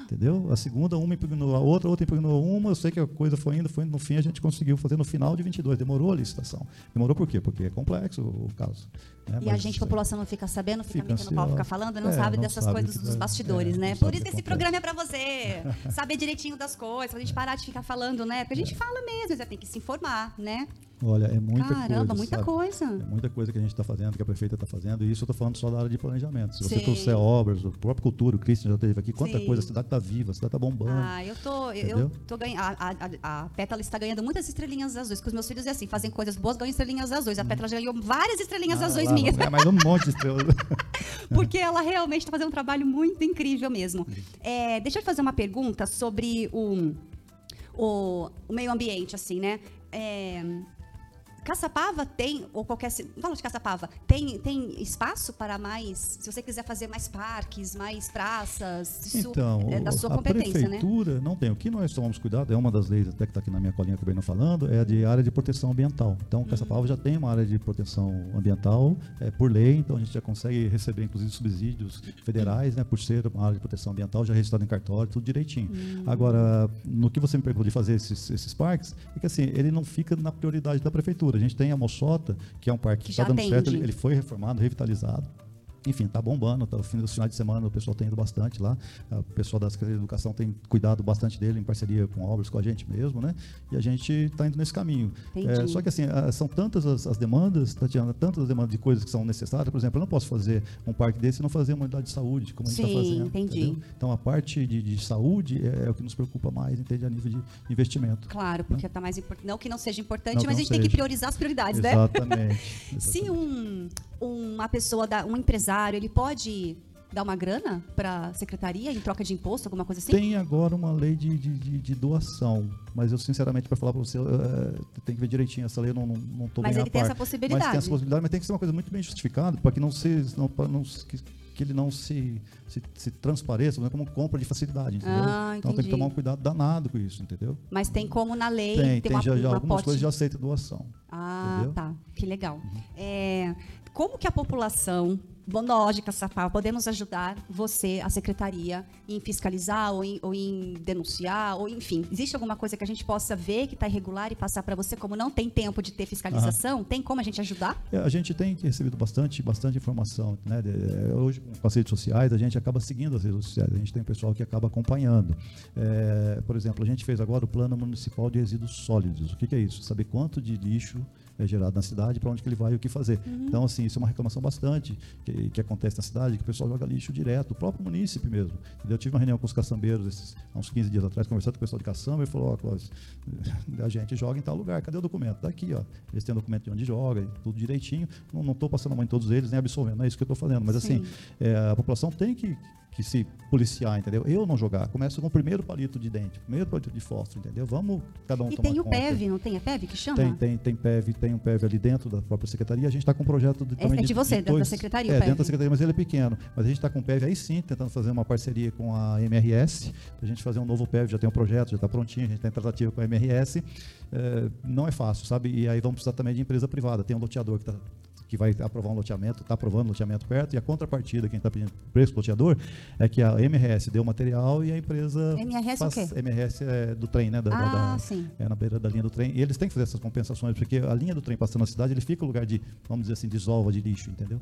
B: Entendeu? A segunda, uma impugnou a outra, a outra impugnou uma. Eu sei que a coisa foi indo, foi indo. No fim, a gente conseguiu fazer no final de 22. Demorou a licitação. Demorou por quê? Porque é complexo o caso. né?
A: E a
B: Mas,
A: gente, população, não fica sabendo, fica,
B: Fica
A: metendo pau, fica falando, não
B: É,
A: sabe
B: não
A: dessas
B: sabe
A: coisas dos
B: vai-
A: bastidores,
B: é,
A: né? Por isso que esse programa é pra você. saber direitinho das coisas, pra gente parar de ficar falando, né? Porque a gente fala mesmo, você tem que se informar, né?
B: Olha, é muita
A: Caramba,
B: coisa.
A: muita
B: sabe?
A: coisa.
B: É muita coisa que a gente está fazendo, que a prefeita está fazendo, e isso eu estou falando só da área de planejamento. Se você
A: Sim.
B: trouxer obras, o próprio cultura, o Christian já esteve aqui, quanta
A: Sim.
B: coisa, a cidade está viva, a cidade está bombando.
A: Ah, eu tô, eu
B: Entendeu?
A: tô ganhando. A, a, a, Pétala está ganhando muitas estrelinhas azuis. Com os meus filhos é assim, fazem coisas boas, ganham estrelinhas azuis. A Pétala já ganhou várias estrelinhas
B: Ah,
A: azuis
B: lá,
A: minhas.
B: É, mas um monte de estrelas.
A: Porque ela realmente está fazendo um trabalho muito incrível mesmo. É, deixa eu te fazer uma pergunta sobre o, o, o meio ambiente, assim, né? É, Caçapava tem, ou qualquer. Fala de Caçapava, tem, tem espaço para mais. Se você quiser fazer mais parques, mais praças, isso
B: então,
A: é da sua
B: a
A: competência, né?
B: prefeitura não tem. O que nós tomamos cuidado, é uma das leis até que está aqui na minha colinha que eu venho falando, é a de área de proteção ambiental. Então, Caçapava já tem uma área de proteção ambiental é, por lei, então a gente já consegue receber, inclusive, subsídios federais, né, por ser uma área de proteção ambiental, já registrado em cartório, tudo direitinho.
A: Hum.
B: Agora, no que você me perguntou de fazer esses, esses parques, é que assim, ele não fica na prioridade da prefeitura. A gente tem a Moçota, que é um parque que está dando
A: atende.
B: certo, ele, ele foi reformado, revitalizado. Enfim, está bombando. Tá, no finais de semana o pessoal tem ido bastante lá. Ah, O pessoal da Secretaria de Educação tem cuidado bastante dele, em parceria com obras, com a gente mesmo, né? E a gente está indo nesse caminho. É, só que assim, ah, são tantas as, as demandas, Tatiana, tantas as demandas de coisas que são necessárias. Por exemplo, eu não posso fazer um parque desse e não fazer uma unidade de saúde, como a gente está
A: Sim,
B: fazendo.
A: entendi.
B: entendeu? Então a parte de, de saúde é, é o que nos preocupa mais, entende, a nível de investimento.
A: Claro, porque tá mais importante. Não que não seja importante,
B: Não
A: mas a gente tem que
B: seja.
A: priorizar as prioridades, né?
B: Exatamente.
A: Se
B: exatamente.
A: um, uma pessoa, dá- um empresário, ele pode dar uma grana para a secretaria em troca de imposto, alguma coisa assim?
B: Tem agora uma lei de, de, de- de doação, mas eu sinceramente para falar para você, eh, tem que ver direitinho essa lei, eu não não, não tô
A: Mas
B: bem
A: ele
B: a
A: tem
B: par.
A: essa possibilidade.
B: Mas tem essa possibilidade, mas tem que ser uma coisa muito bem justificada para que não se não, não que, que ele não se, se, se transpareça né, como compra de facilidade, entendeu?
A: Ah,
B: então tem que tomar um cuidado danado com isso, entendeu?
A: Mas tem como na lei
B: Tem,
A: ter
B: tem
A: uma,
B: já, já
A: uma
B: algumas
A: pote-
B: coisas já aceita doação.
A: Ah,
B: entendeu?
A: tá. Que legal. É, como que a população, de Caçapá, podemos ajudar você, a secretaria, em fiscalizar ou em, ou em denunciar, ou enfim, existe alguma coisa que a gente possa ver que está irregular e passar para você, como não tem tempo de ter fiscalização, tem como a gente ajudar?
B: É, a gente tem recebido bastante, bastante informação. Né? de- é, hoje, com as redes sociais, a gente acaba seguindo as redes sociais, a gente tem pessoal que acaba acompanhando. É, por exemplo, a gente fez agora o Plano Municipal de Resíduos Sólidos. O que, que é isso? Saber quanto de lixo é gerado na cidade, para onde que ele vai e o que fazer. Então, assim, isso é uma reclamação bastante que, que acontece na cidade, que o pessoal joga lixo direto, o próprio município mesmo. Eu tive uma reunião com os caçambeiros esses, há uns 15 dias atrás, conversando com o pessoal de caçamba, e falou, ó, Clóvis, a gente joga em tal lugar, cadê o documento? Tá aqui, ó. Eles têm o documento de onde joga, tudo direitinho. Não estou passando a mão em todos eles, nem absolvendo, não é isso que eu estou fazendo. Mas assim,
A: Sim.
B: é, a população tem que, que se policiar, entendeu? Eu não jogar. Começa com o primeiro palito de dente, primeiro palito de fósforo, entendeu? Vamos cada um
A: E
B: tomar
A: tem o
B: conta.
A: PEV, não tem a PEV que chama?
B: Tem, tem, tem PEV, tem um PEV ali dentro da própria secretaria. A gente está com um projeto de,
A: É-
B: também
A: é de você, dentro da secretaria,
B: É, dentro da secretaria, mas ele é pequeno. Mas a gente está com o PEV aí sim, tentando fazer uma parceria com a MRS, para a gente fazer um novo PEV. Já tem um projeto, já está prontinho, a gente está em tratativa com a MRS. É, não é fácil, sabe? E aí vamos precisar também de empresa privada. Tem um loteador que está que vai aprovar um loteamento, está aprovando um loteamento perto, e a contrapartida, quem está pedindo preço do loteador, é que a MRS deu material e a empresa.
A: MRS o quê?
B: MRS é do trem, né? Da, da-
A: Ah,
B: da-
A: sim.
B: é na beira da linha do trem. E eles têm que fazer essas compensações, porque a linha do trem passando na cidade, ele fica lugar de, vamos dizer assim, desova de lixo, entendeu?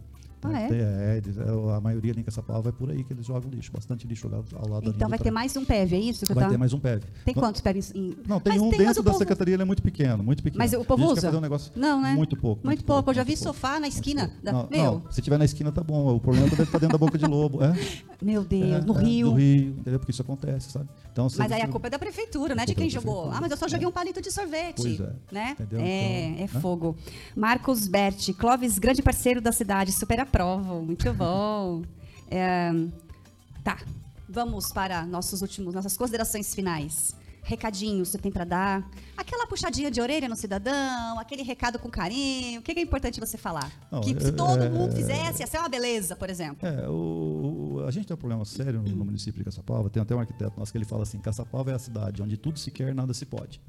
A: Ah, é?
B: tem- é, eles- é, a maioria ali em Caçapava é por aí que eles jogam lixo, bastante lixo jogado ao lado
A: Então vai ter
B: trem.
A: mais um PEV, é isso que
B: Vai
A: tá?
B: ter mais um PEV.
A: Tem
B: Não-
A: quantos PEVs? Em...
B: Não, tem
A: Mas
B: um
A: mas
B: dentro da
A: povo-
B: secretaria, ele é muito pequeno, muito pequeno.
A: Mas o povo usa?
B: fazer um negócio
A: Não, né?
B: muito pouco.
A: Muito pouco. Eu já vi
B: muito pouco.
A: sofá na esquina. Da...
B: Não,
A: Meu,
B: não, se tiver na esquina tá bom. O problema é ele tá dentro da boca de lobo. É,
A: meu Deus,
B: é,
A: no
B: é,
A: Rio.
B: No Rio, entendeu? Porque isso acontece, sabe? Então,
A: Mas aí a culpa é da prefeitura, né? De
B: culpa
A: quem jogou. Ah, mas eu só joguei
B: É.
A: um palito de sorvete.
B: Pois é.
A: Né?
B: Entendeu?
A: É,
B: Então,
A: é
B: né?
A: fogo. Marcos Berti, Clóvis, grande parceiro da cidade, super aprovo. Muito bom. É, tá. Vamos para nossos últimos, nossas considerações finais. Recadinho você tem para dar? Aquela puxadinha de orelha no cidadão, aquele recado com carinho. O que é importante você falar?
B: Não,
A: que se
B: é-
A: todo
B: é-
A: mundo fizesse, ia ser uma beleza, por exemplo.
B: É, o, o- a gente tem um problema sério no, no município de Caçapava. Tem até um arquiteto nosso que ele fala assim: Caçapava é a cidade onde tudo se quer, nada se pode.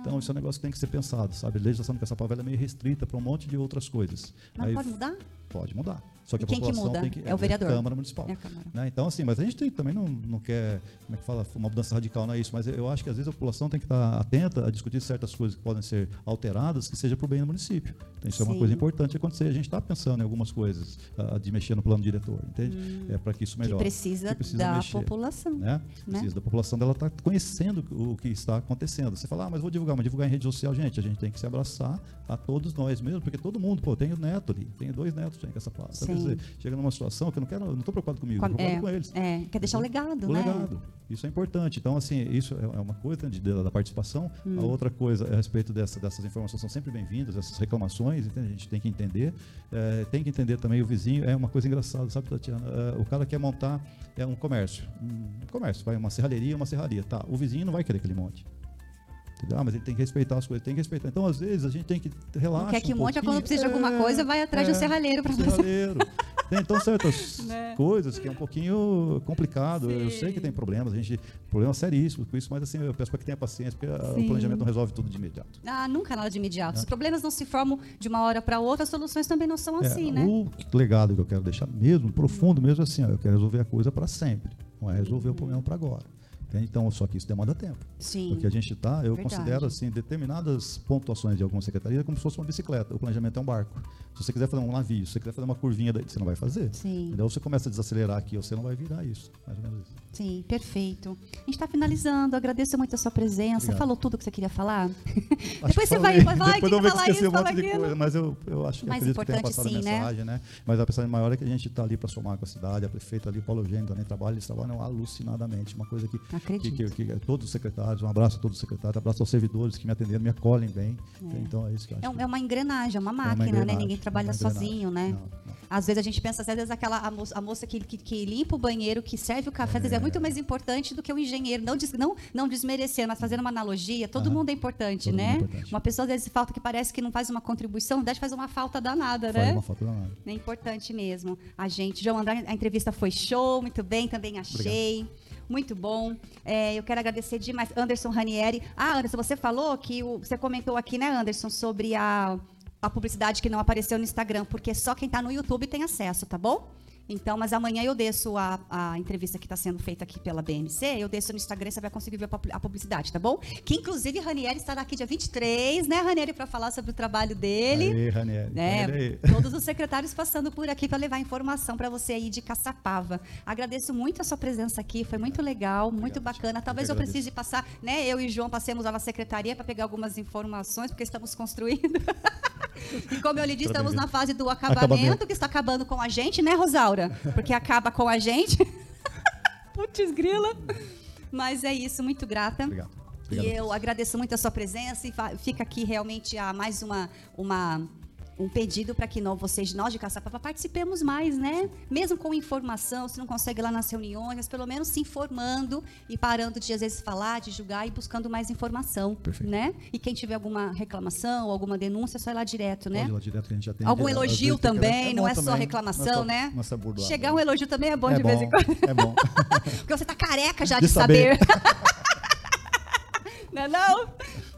B: Então, isso é um negócio que tem que ser pensado, sabe? A legislação de Caçapava é meio restrita para um monte de outras coisas.
A: Mas
B: Aí
A: pode mudar?
B: Pode mudar. Só que
A: E
B: a
A: quem que
B: população
A: muda?
B: tem que.
A: É o vereador?
B: a Câmara Municipal.
A: É a Câmara.
B: Né? Então, assim, mas a gente tem- também não, não quer, como é que fala, uma mudança radical, não é isso, mas eu acho que às vezes a população tem que estar atenta a discutir certas coisas que podem ser alteradas, que seja para o bem do município. Então, isso é uma
A: Sim.
B: coisa importante acontecer. A gente está pensando em algumas coisas ah, de mexer no plano diretor, entende? É para que isso
A: Que
B: melhore.
A: precisa,
B: Que precisa
A: da
B: mexer
A: população.
B: né?
A: Né?
B: Precisa da população dela estar conhecendo o que está acontecendo. Você fala, ah, mas vou divulgar, mas divulgar em rede social, gente, a gente tem que se abraçar a todos nós mesmo, porque todo mundo, pô, eu tenho neto ali, tenho dois netos com essa quer
A: Sim.
B: Dizer, chega numa situação que eu não quero, não estou preocupado comigo,
A: Com-
B: estou preocupado
A: é,
B: com eles.
A: é, quer deixar o legado,
B: O
A: né?
B: legado. Isso é importante. Então, assim, isso é é uma coisa de- da, da participação.
A: Hum.
B: A outra coisa é a respeito dessa, dessas informações são sempre bem-vindas, essas reclamações, entende? a gente tem que entender. É, tem que entender também o vizinho. É uma coisa engraçada, sabe, Tatiana? É, o cara quer montar é um comércio. Um comércio, vai uma serralheria, uma serraria. Tá, o vizinho não vai querer que ele monte. Ah, mas ele tem que respeitar as coisas, tem que respeitar. Então, às vezes, a gente tem que relaxar.
A: Não quer que
B: um
A: monte, quando precisa de alguma
B: É,
A: coisa, vai atrás de um
B: é,
A: serralheiro para
B: um
A: fazer.
B: serralheiro. Tem, então, certas
A: Né?
B: coisas que é um pouquinho complicado. Eu
A: Sim.
B: sei que tem problemas, a gente, problemas seríssimos com isso, mas assim, eu peço para que tenha paciência, porque ah,
A: Sim.
B: o planejamento não resolve tudo de imediato.
A: Ah, nunca nada de imediato.
B: É.
A: Os problemas não se formam de uma hora para outra, as soluções também não são assim,
B: É,
A: né?
B: O legado que eu quero deixar mesmo, profundo mesmo, é assim, ó, eu quero resolver a coisa para sempre, não é resolver o problema para agora. Entende? Então, só que isso demanda tempo.
A: Sim.
B: Porque a gente está, eu
A: Verdade.
B: considero assim, determinadas pontuações de alguma secretaria como se fosse uma bicicleta. O planejamento é um barco. Se você quiser fazer um navio, se você quiser fazer uma curvinha, você não vai fazer.
A: Sim.
B: Então você começa a desacelerar aqui, você não vai virar isso. Mais ou menos isso.
A: Sim, perfeito. A gente está finalizando. Agradeço muito a sua presença.
B: Obrigado.
A: Falou tudo o que você queria falar? Depois
B: que
A: você vai, vai, vai,
B: Depois eu
A: que
B: vou
A: falar
B: esquecer
A: isso,
B: um monte
A: falar
B: de coisa, mas eu, eu acho que
A: Mais
B: que
A: importante,
B: passado
A: sim,
B: a
A: né?
B: mensagem, né? Mas a mensagem maior é que a gente está ali para somar com a cidade, a prefeita ali, Paulo Eugênio também trabalha, eles trabalham alucinadamente. Uma coisa que, que, que, que todos os secretários, um abraço a todos os secretários, abraço aos servidores que me atenderam, me acolhem bem. Então é isso que eu acho.
A: É,
B: que-
A: é uma engrenagem, é uma
B: uma
A: máquina, né?
B: engrenagem,
A: Ninguém trabalha
B: uma engrenagem.
A: sozinho, né?
B: Não, não.
A: Às vezes a gente pensa, às vezes aquela a moça, a moça que, que, que limpa o banheiro, que serve o café, às vezes é muito mais importante do que o engenheiro. Não, des, não, não desmerecer, mas fazendo uma analogia, todo
B: Aham.
A: mundo é importante,
B: Todo
A: né?
B: é importante.
A: Uma pessoa às vezes falta que parece que não faz uma contribuição, deve fazer uma falta danada,
B: Faz
A: né?
B: uma falta danada.
A: É importante mesmo. A gente, João André, a entrevista foi show, muito bem, também achei. Muito bom. É, eu quero agradecer demais. Anderson Ranieri. Ah, Anderson, você falou que o, você comentou aqui, né, Anderson, sobre a, a publicidade que não apareceu no Instagram, porque só quem está no YouTube tem acesso, tá bom? Então, mas amanhã eu desço a, a entrevista que está sendo feita aqui pela BMC, eu desço no Instagram, você vai conseguir ver a pu- a publicidade, tá bom? Que inclusive Ranieri estará aqui dia 23, né, Ranieri, para falar sobre o trabalho dele.
B: Aí, Ranieri.
A: É,
B: Ranieri aí.
A: todos os secretários passando por aqui para levar informação para você aí de Caçapava. Agradeço muito a sua presença aqui, foi muito legal, muito
B: Obrigado,
A: bacana.
B: eu
A: Talvez eu
B: agradeço.
A: precise passar, né? Eu e João passemos lá na secretaria para pegar algumas informações, porque estamos construindo. e como eu lhe disse, estamos na fase do acabamento,
B: Acabamento.
A: que está acabando com a gente, né, Rosaura? Porque acaba com a gente. Putz, grila. Mas é isso, muito grata.
B: Obrigado.
A: E
B: Obrigado.
A: eu agradeço muito a sua presença e fica aqui realmente a mais uma, uma um pedido para que nós, vocês, nós de Caçapava, participemos mais, né? Mesmo com informação, se não consegue ir lá nas reuniões, mas pelo menos se informando e parando de às vezes falar, de julgar e buscando mais informação,
B: Perfeito.
A: né? E quem tiver alguma reclamação, alguma denúncia, é só ir lá direto, né?
B: Lá direto que a gente atende.
A: Algum elogio
B: que-
A: também, não é só
B: também.
A: reclamação,
B: Não é só-
A: né?
B: não é só burdoada,
A: Chegar um
B: né?
A: elogio também é bom
B: é
A: de
B: bom,
A: vez em quando.
B: É bom.
A: Porque você tá careca já
B: De
A: de, saber.
B: saber.
A: não é não?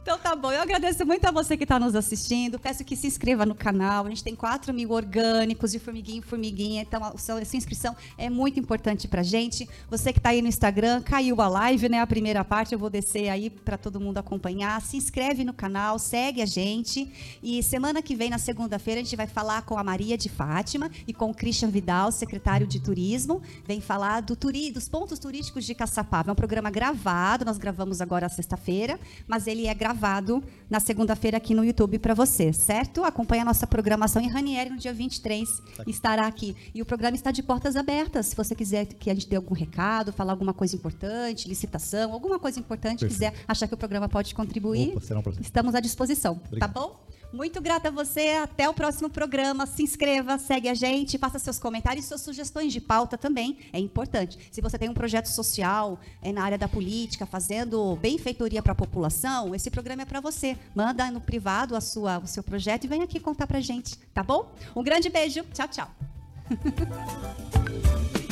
A: Então tá bom, eu agradeço muito a você que está nos assistindo. Peço que se inscreva no canal. A gente tem 4 mil orgânicos de formiguinha em formiguinha. Então a sua, a sua inscrição é muito importante pra gente. Você que está aí no Instagram, caiu a live, né? A primeira parte eu vou descer aí para todo mundo acompanhar. Se inscreve no canal, segue a gente. E semana que vem, na segunda-feira, a gente vai falar com a Maria de Fátima e com o Christian Vidal, secretário de Turismo. Vem falar do turi, dos pontos turísticos de Caçapava. É um programa gravado, nós gravamos agora sexta-feira, mas ele é gravado na segunda-feira aqui no YouTube para você, certo? Acompanhe a nossa programação em Ranieri no dia 23, estará aqui. E o programa está de portas abertas. Se você quiser que a gente dê algum recado, falar alguma coisa importante, licitação, alguma coisa importante,
B: Perfeito.
A: quiser achar que o programa pode contribuir,
B: Opa, um
A: estamos à disposição, tá
B: Obrigado.
A: bom? Muito grata a você. Até o próximo programa. Se inscreva, segue a gente, faça seus comentários e suas sugestões de pauta também. É importante. Se você tem um projeto social é, na área da política, fazendo benfeitoria para a população, esse programa é para você. Manda no privado a sua, o seu projeto e vem aqui contar para gente, tá bom? Um grande beijo. Tchau, tchau.